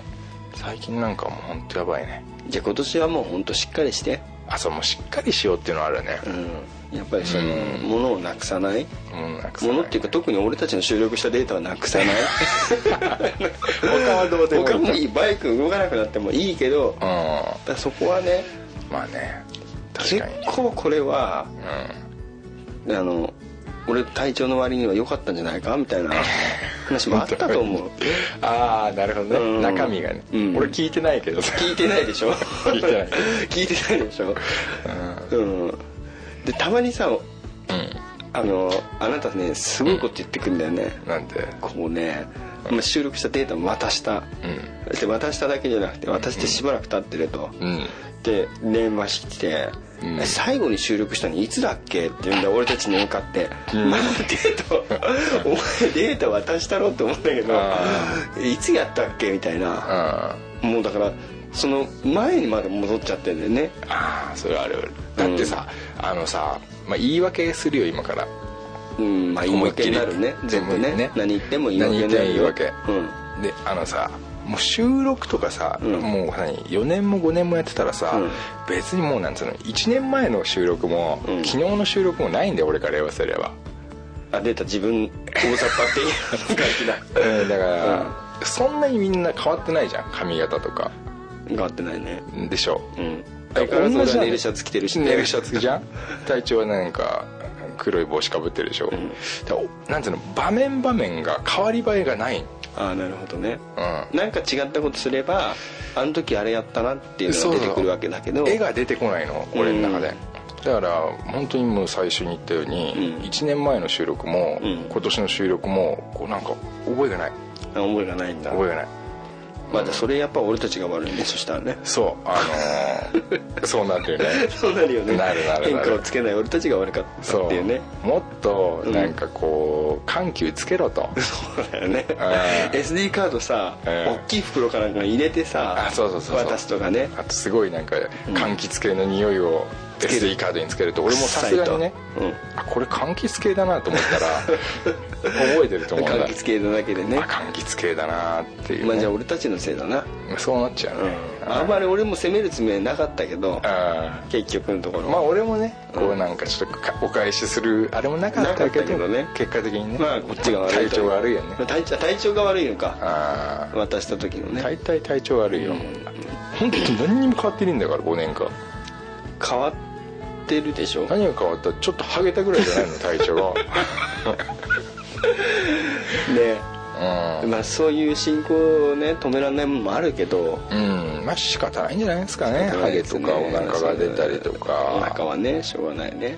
Speaker 3: 最近なんかもう本当やばいね。
Speaker 2: じゃあ今年はもう本当しっかりして
Speaker 3: あそうもうしっかりしようっていうのはあるね。
Speaker 2: うん。やっぱりその、ものをなくさない
Speaker 3: ものなくさない。
Speaker 2: ものっていうか特に俺たちの収録したデータはなくさない
Speaker 3: 他はどうでもいい
Speaker 2: 他もいい。バイク動かなくなってもいいけど、
Speaker 3: うん。
Speaker 2: そこはね
Speaker 3: まあね。確
Speaker 2: 結
Speaker 3: かに。
Speaker 2: 構これはあの俺体調の割には良かったんじゃないか？みたいな話もあったと思う。
Speaker 3: ああなるほどね、
Speaker 2: うん。
Speaker 3: 中身がね、
Speaker 2: うん。
Speaker 3: 俺聞いてないけど。さ
Speaker 2: 聞いてないでしょ？
Speaker 3: 聞いてない。
Speaker 2: 聞いてないでしょ？うん。でたまにさ
Speaker 3: うん。
Speaker 2: あのあなたねすごいこと言ってくんだよね、
Speaker 3: なんで？
Speaker 2: こうね、まあ収録したデータも渡した、で渡しただけじゃなくて渡してしばらく経ってると、
Speaker 3: うん。
Speaker 2: で電話してきて、
Speaker 3: うん。
Speaker 2: え最後に収録したのいつだっけ?」って言うんだ。俺たちに向かって「
Speaker 3: うん。
Speaker 2: まあデータお前データ渡したろ?」って思ったけど
Speaker 3: あ「
Speaker 2: いつやったっけ?」みたいな。
Speaker 3: あ
Speaker 2: もうだからその前にまで戻っちゃってんだよね。
Speaker 3: ああそれはある。だってさ、あのさ、まあ、言い訳するよ今から
Speaker 2: うんまあ言い訳になるね。全部ね。
Speaker 3: ね。
Speaker 2: 何言っても言い訳になる
Speaker 3: 何言っても言い
Speaker 2: よ
Speaker 3: 訳。
Speaker 2: うん。
Speaker 3: であのさもう収録とかさ、
Speaker 2: うん。
Speaker 3: もう何4年も5年もやってたらさ、
Speaker 2: うん。
Speaker 3: 別にもうなんつうの1年前の収録も、
Speaker 2: うん。
Speaker 3: 昨日の収録もないんだよ俺から言わせれば、
Speaker 2: あ出た。自分大雑把っていう感じだ。
Speaker 3: うん、だから、そんなにみんな変わってないじゃん髪型とか。
Speaker 2: 変わってないね。
Speaker 3: でしょ。
Speaker 2: うん。相変わらずネイルシャツ着てるしね。
Speaker 3: ネイルシャツじゃん。体調はなんか黒い帽子かぶってるでしょ、
Speaker 2: ん。
Speaker 3: だからおなんつうの場面場面が変わり映えがない。
Speaker 2: ああなるほどね。
Speaker 3: うん。
Speaker 2: なんか違ったことすればあの時あれやったなっていうのが出てくるわけだけど。
Speaker 3: 絵が出てこないの俺の中で、だから本当にもう最初に言ったように、
Speaker 2: うん。
Speaker 3: 1年前の収録も、
Speaker 2: うん。
Speaker 3: 今年の収録もこうなんか覚えがない。
Speaker 2: あ覚えがないんだ。
Speaker 3: 覚えがない
Speaker 2: まあじゃあそれやっぱ俺たちが悪いねそしたらね。
Speaker 3: そうあのー そうなってるね。
Speaker 2: そうなるよね。
Speaker 3: なるなる
Speaker 2: 変化をつけない俺たちが悪かったっていうね。
Speaker 3: もっとなんかこう緩急つけろと。
Speaker 2: そうだよね。
Speaker 3: あー
Speaker 2: SD カードさ
Speaker 3: うん。
Speaker 2: 大きい袋かなんかに入れてさ
Speaker 3: あそうそうそうそう。
Speaker 2: 渡すとかね。
Speaker 3: あとすごいなんか柑橘系の匂いを SD カードにつけると俺もさすがにね
Speaker 2: うん
Speaker 3: あこれ柑橘系だなと思ったら 覚えてると思う。んだ
Speaker 2: 柑橘系なだけでね。
Speaker 3: あ柑橘系だなっていう、ね。
Speaker 2: まあじゃあ俺たちのせいだな。
Speaker 3: そうなっちゃうね、
Speaker 2: うん。あんまり俺も責めるつもりはなかったけど
Speaker 3: あ
Speaker 2: 結局のところ。
Speaker 3: まあ俺もねこうなんかちょっとかお返しするあれもなかったけど
Speaker 2: どね
Speaker 3: 結果的にね。
Speaker 2: まあこっちが悪いと。
Speaker 3: 体調が悪いよね。
Speaker 2: 体調体調が悪いのか。
Speaker 3: ああ
Speaker 2: 渡した時のね。
Speaker 3: 大体体調悪いよ、本当に何にも変わってねえんだから5年間。
Speaker 2: 変わってるでしょ。
Speaker 3: 何が変わった？ちょっとハゲたぐらいじゃないの体調が
Speaker 2: ね。
Speaker 3: うん。
Speaker 2: まあそういう進行をね止められないものもあるけど。
Speaker 3: うん。まあ仕方ないんじゃないですかね。ハゲとかお腹が出たりとか。
Speaker 2: お腹はねしょうがないね。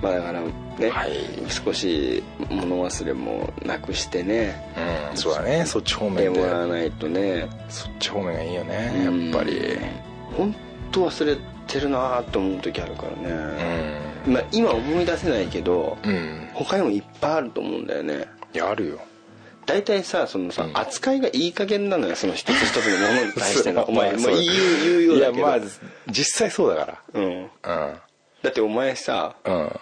Speaker 2: まあだからね、
Speaker 3: はい。
Speaker 2: 少し物忘れもなくしてね。
Speaker 3: うん、うん、そうだね。そっち方面で。
Speaker 2: もらわないとね。
Speaker 3: そっち方面がいいよね。やっぱり。
Speaker 2: 本当忘れてるなと思う時あるから
Speaker 3: う
Speaker 2: ね、
Speaker 3: ん
Speaker 2: まあ、今思い出せないけど、
Speaker 3: うん。
Speaker 2: 他にもいっぱいあると思うんだよね。
Speaker 3: いやあるよ。
Speaker 2: 大体さそのさ、
Speaker 3: うん。
Speaker 2: 扱いがいい加減なのよその一つ一つのものに対しての。お前も
Speaker 3: そう
Speaker 2: う言う言うよう
Speaker 3: い
Speaker 2: だけど。
Speaker 3: やまあ実際そうだか
Speaker 2: うん、
Speaker 3: ら
Speaker 2: だってお前さ
Speaker 3: うんうん。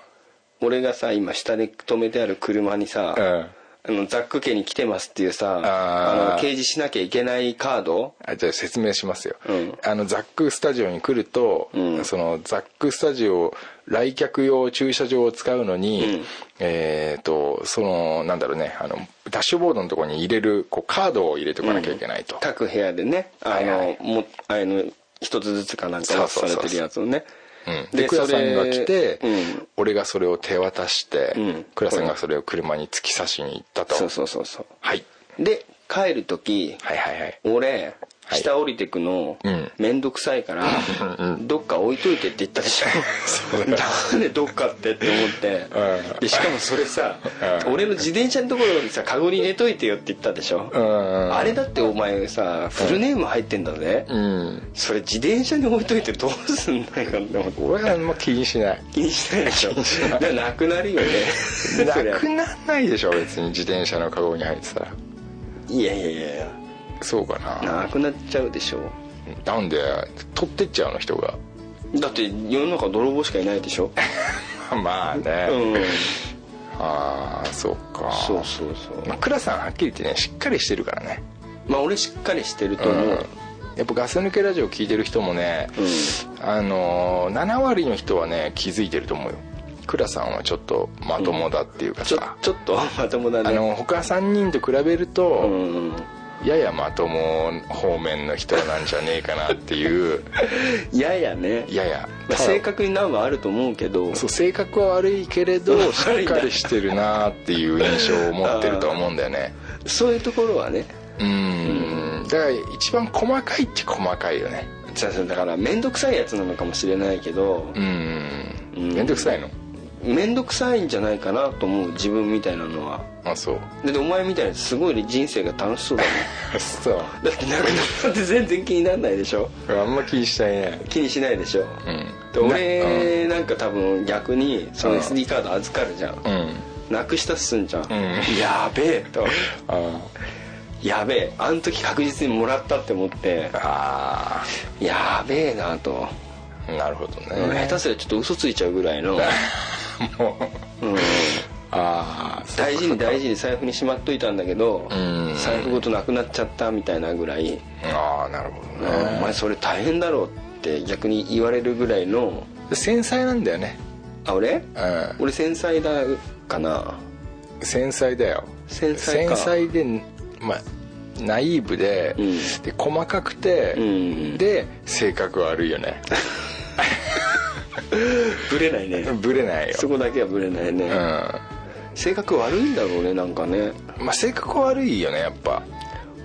Speaker 2: 俺がさ今下で止めてある車にさ、
Speaker 3: うん
Speaker 2: あのザック家に来てますっていうさ
Speaker 3: あ
Speaker 2: の掲示しなきゃいけないカード？
Speaker 3: あじゃあ説明しますよ、
Speaker 2: うん。
Speaker 3: あのザックスタジオに来ると、
Speaker 2: うん。
Speaker 3: そのザックスタジオ来客用駐車場を使うのに、
Speaker 2: うん。
Speaker 3: えっ、とそのなんだろうねあのダッシュボードのところに入れるこうカードを入れておかなきゃいけないと、
Speaker 2: 各部屋でねあの、
Speaker 3: はいはい。
Speaker 2: もあの一つずつかなんか渡されてるやつをね。
Speaker 3: うん、で倉さんが来て、
Speaker 2: うん。
Speaker 3: 俺がそれを手渡して、
Speaker 2: うん。
Speaker 3: 倉さんがそれを車に突き刺しに行ったと。
Speaker 2: そうそうそうそう。
Speaker 3: はい。
Speaker 2: で帰る時
Speaker 3: はいはいはい。
Speaker 2: 俺
Speaker 3: はい
Speaker 2: 下降りてくの
Speaker 3: うん。
Speaker 2: 面倒くさいからどっか置いといてって言ったでしょ。なんでどっかってって思って。
Speaker 3: うん。
Speaker 2: でしかもそれさ
Speaker 3: うん。
Speaker 2: 俺の自転車のところにさカゴに入れといてよって言ったでしょ。
Speaker 3: うん。
Speaker 2: あれだってお前さフルネーム入ってんだぜ。
Speaker 3: うん。
Speaker 2: それ自転車に置いといてどうすんないかって思って。
Speaker 3: 俺はあんま気にしない。
Speaker 2: 気にしないでしょ。だからなくなるよね。
Speaker 3: なくなんないでしょ別に。自転車のカゴに入ってたら。
Speaker 2: いやいやいやいや
Speaker 3: そうかな。
Speaker 2: なくなっちゃうでしょ。
Speaker 3: なんで取ってっちゃうの人が。
Speaker 2: だって世の中泥棒しかいないでしょ。
Speaker 3: まあね、
Speaker 2: うん。
Speaker 3: ああそうか。
Speaker 2: そうそうそう。
Speaker 3: まあ倉さんはっきり言ってねしっかりしてるからね。
Speaker 2: まあ俺しっかりしてると思う、
Speaker 3: やっぱガス抜けラジオ聞いてる人もね、うん、あの7割の人はね気づいてると思うよ。倉さんはちょっとまともだっていうかさ、
Speaker 2: うん、ちょっとまともだね。
Speaker 3: あの他3人と比べると、うんややまとも方面の人なんじゃねえかなっていう。
Speaker 2: ややね。
Speaker 3: やや、
Speaker 2: まあ、性格に難はあると思うけど。
Speaker 3: そう性格は悪いけれど しっかりしてるなっていう印象を持ってると思うんだよね。
Speaker 2: そういうところはね。
Speaker 3: うん。だから一番細かいっちゃ細かいよね。
Speaker 2: だから面倒くさいやつなのかもしれないけど。
Speaker 3: うん。面倒くさいの？
Speaker 2: 面倒くさいんじゃないかなと思う自分みたいなのは。
Speaker 3: あそう。
Speaker 2: だってお前みたいにすごい人生が楽しそうだもん。
Speaker 3: そう。
Speaker 2: だって亡くなって全然気にならないでしょ？
Speaker 3: あんま気にしたいね。
Speaker 2: 気にしないでしょ、うん、俺なん。か多分逆にその SD カード預かるじゃん、うん、なくしたっすんじゃん、うん、やべえと。やべえ。あの時確実にもらったって思って。ああ。やべえなと。
Speaker 3: なるほどね。
Speaker 2: 下手すらちょっと嘘ついちゃうぐらいの もう、うん、あ大事に大事に財布にしまっといたんだけど財布ごとなくなっちゃったみたいなぐらい。
Speaker 3: ああなるほどね。
Speaker 2: お前それ大変だろうって逆に言われるぐらいの。
Speaker 3: 繊細なんだよね。
Speaker 2: あ俺、うん、俺繊細だかな。
Speaker 3: 繊細だよ。
Speaker 2: 繊細か。
Speaker 3: 繊細でまあナイーブでうん、で細かくて、うん、で性格悪いよね
Speaker 2: ブレないね。
Speaker 3: ブレないよ。
Speaker 2: そこだけはブレないね、うん、性格悪いんだろうねなんかね。
Speaker 3: まあ性格悪いよねやっぱ。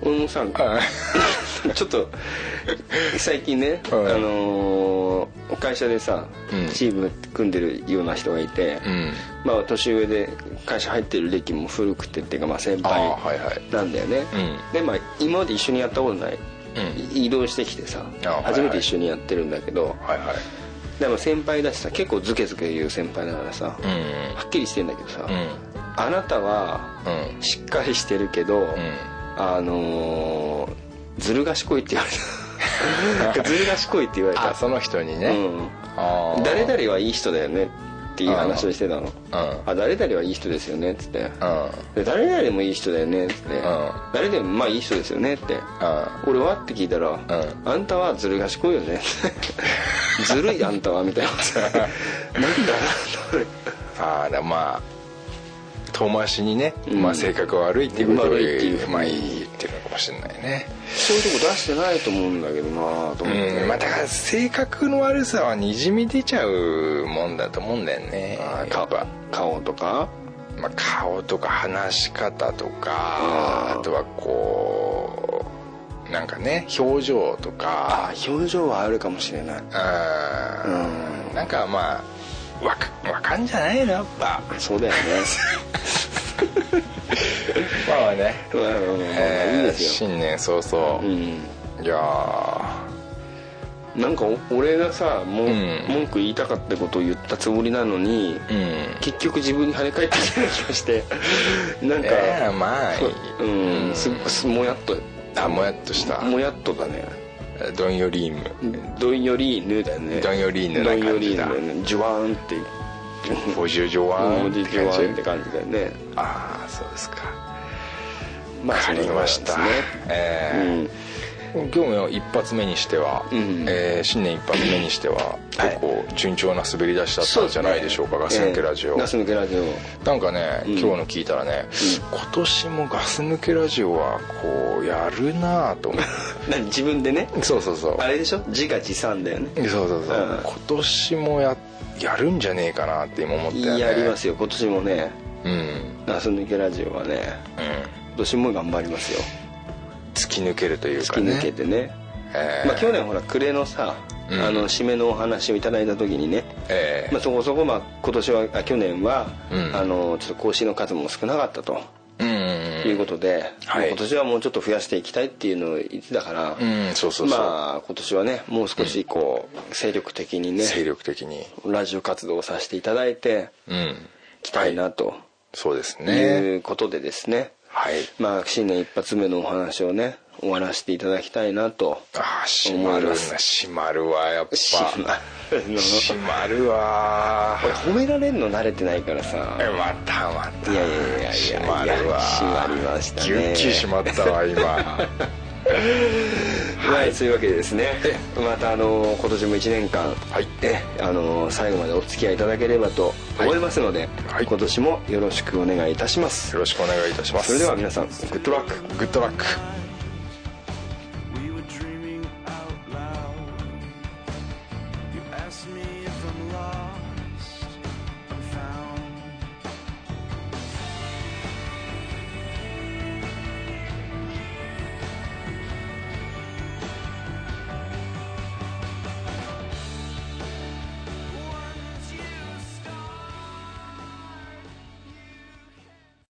Speaker 2: 俺もさ ちょっと最近ね、あのー、会社でさ、うん、チーム組んでるような人がいて、うん、まあ年上で会社入ってる歴も古くてっていうかまあ先輩なんだよね、はいはい、でまあ今まで一緒にやったことない、移動してきてさ初めて一緒にやってるんだけど、はいはいでも先輩だしさ結構ズケズケ言う先輩だからさ、うん、はっきりしてんだけどさ、うん、あなたはしっかりしてるけど、うん、あのー、ずる賢いって言われた。ずる賢いって言われた。
Speaker 3: その人にね、
Speaker 2: 誰々はいい人だよねっていう話をしてたの「あ誰々はいい人ですよね」っつって「で誰々もいい人だよね」っつって「誰でもまあいい人ですよね」って「俺は?」って聞いたら「あんたはずる賢いよね」ずるいあんたはみたいな。なんだ
Speaker 3: ああまあ遠回しにね、まあ、性格悪いっていうことをまあ言ってるのかもしれないね。
Speaker 2: そういうとこ出してないと思うんだけどなと思って、
Speaker 3: うん、まあだから性格の悪さはにじみ出ちゃうもんだと思うんだよね。
Speaker 2: やっぱ顔とか？
Speaker 3: まあ顔とか話し方とかあとはこうなんかね表情とか。
Speaker 2: あ表情はあるかもしれない。
Speaker 3: うん。なんかまあわかわかんじゃないのやっぱ。
Speaker 2: そうだよね
Speaker 3: ま あまあね、まあまあえー、いいですよ。新年早々、うん、いや
Speaker 2: なんか俺がさも、うん、文句言いたかったことを言ったつもりなのに、うん、結局自分に跳ね返ってきた気がして。なんか、
Speaker 3: えー、まあ
Speaker 2: うん、すすもやっと。
Speaker 3: あもやっとした。
Speaker 2: もやっとだね。
Speaker 3: ドンヨリー
Speaker 2: ヌドンヨリーヌだよね。
Speaker 3: ドンヨリーヌ
Speaker 2: な感じだ。ドンヨリーヌジュワーンって
Speaker 3: おじゅジュワーン
Speaker 2: って感じね。
Speaker 3: ああそうですか。まあ分かりました。ね。ええー。うん今日の一発目にしては、うん、えー、新年一発目にしては結構順調な滑り出しだったんじゃないでしょうか、ガス抜けラジオ、
Speaker 2: ガス抜けラジオ。
Speaker 3: なんかね、今日の聞いたらね、今年もガス抜けラジオはこうやるなと思って。
Speaker 2: 何自分でね？
Speaker 3: そうそうそう。
Speaker 2: あれでしょ？自画自賛だよね。
Speaker 3: そうそうそう、今年もややるんじゃねえかなって今思ったよね。
Speaker 2: やりますよ。今年もね。うん。ガス抜けラジオはね、うん、今年も頑張りますよ
Speaker 3: 突き抜けるというか、ね、
Speaker 2: 突き抜けてね、えー、まあ、去年ほら暮れのさ、うん、あの締めのお話をいただいた時にね、えー、まあ、そこそこ、まあ、今年はあ去年は、うん、あのちょっと更新の数も少なかったと。うん。いうことで、はい、今年はもうちょっと増やしていきたいっていうのを言ってたから、うんそうそうそう。まあ今年はねもう少しこう、精力的にね
Speaker 3: 精力的に。
Speaker 2: ラジオ活動をさせていただいて、うん、きたいなと、はい、
Speaker 3: そうですね。
Speaker 2: いうことでですねはい。まあ新年一発目のお話をね終わらせていただきたいなと
Speaker 3: ああ閉まるな閉まるわやっぱ。閉まる閉まるわ。
Speaker 2: 俺褒められるの慣れてないからさ。
Speaker 3: またまた。
Speaker 2: いやいやいやいや
Speaker 3: 閉まるわ。
Speaker 2: 閉まりましたね。
Speaker 3: ギュッキ閉まったわ今
Speaker 2: はい、はいそういうわけでですね。またあの今年も1年間、はい。えあの最後までお付き合いいただければと思いますので、はい、今年もよろしくお願いいたします。
Speaker 3: よろしくお願いいたします。
Speaker 2: それでは皆さんグッドラック
Speaker 3: グッドラック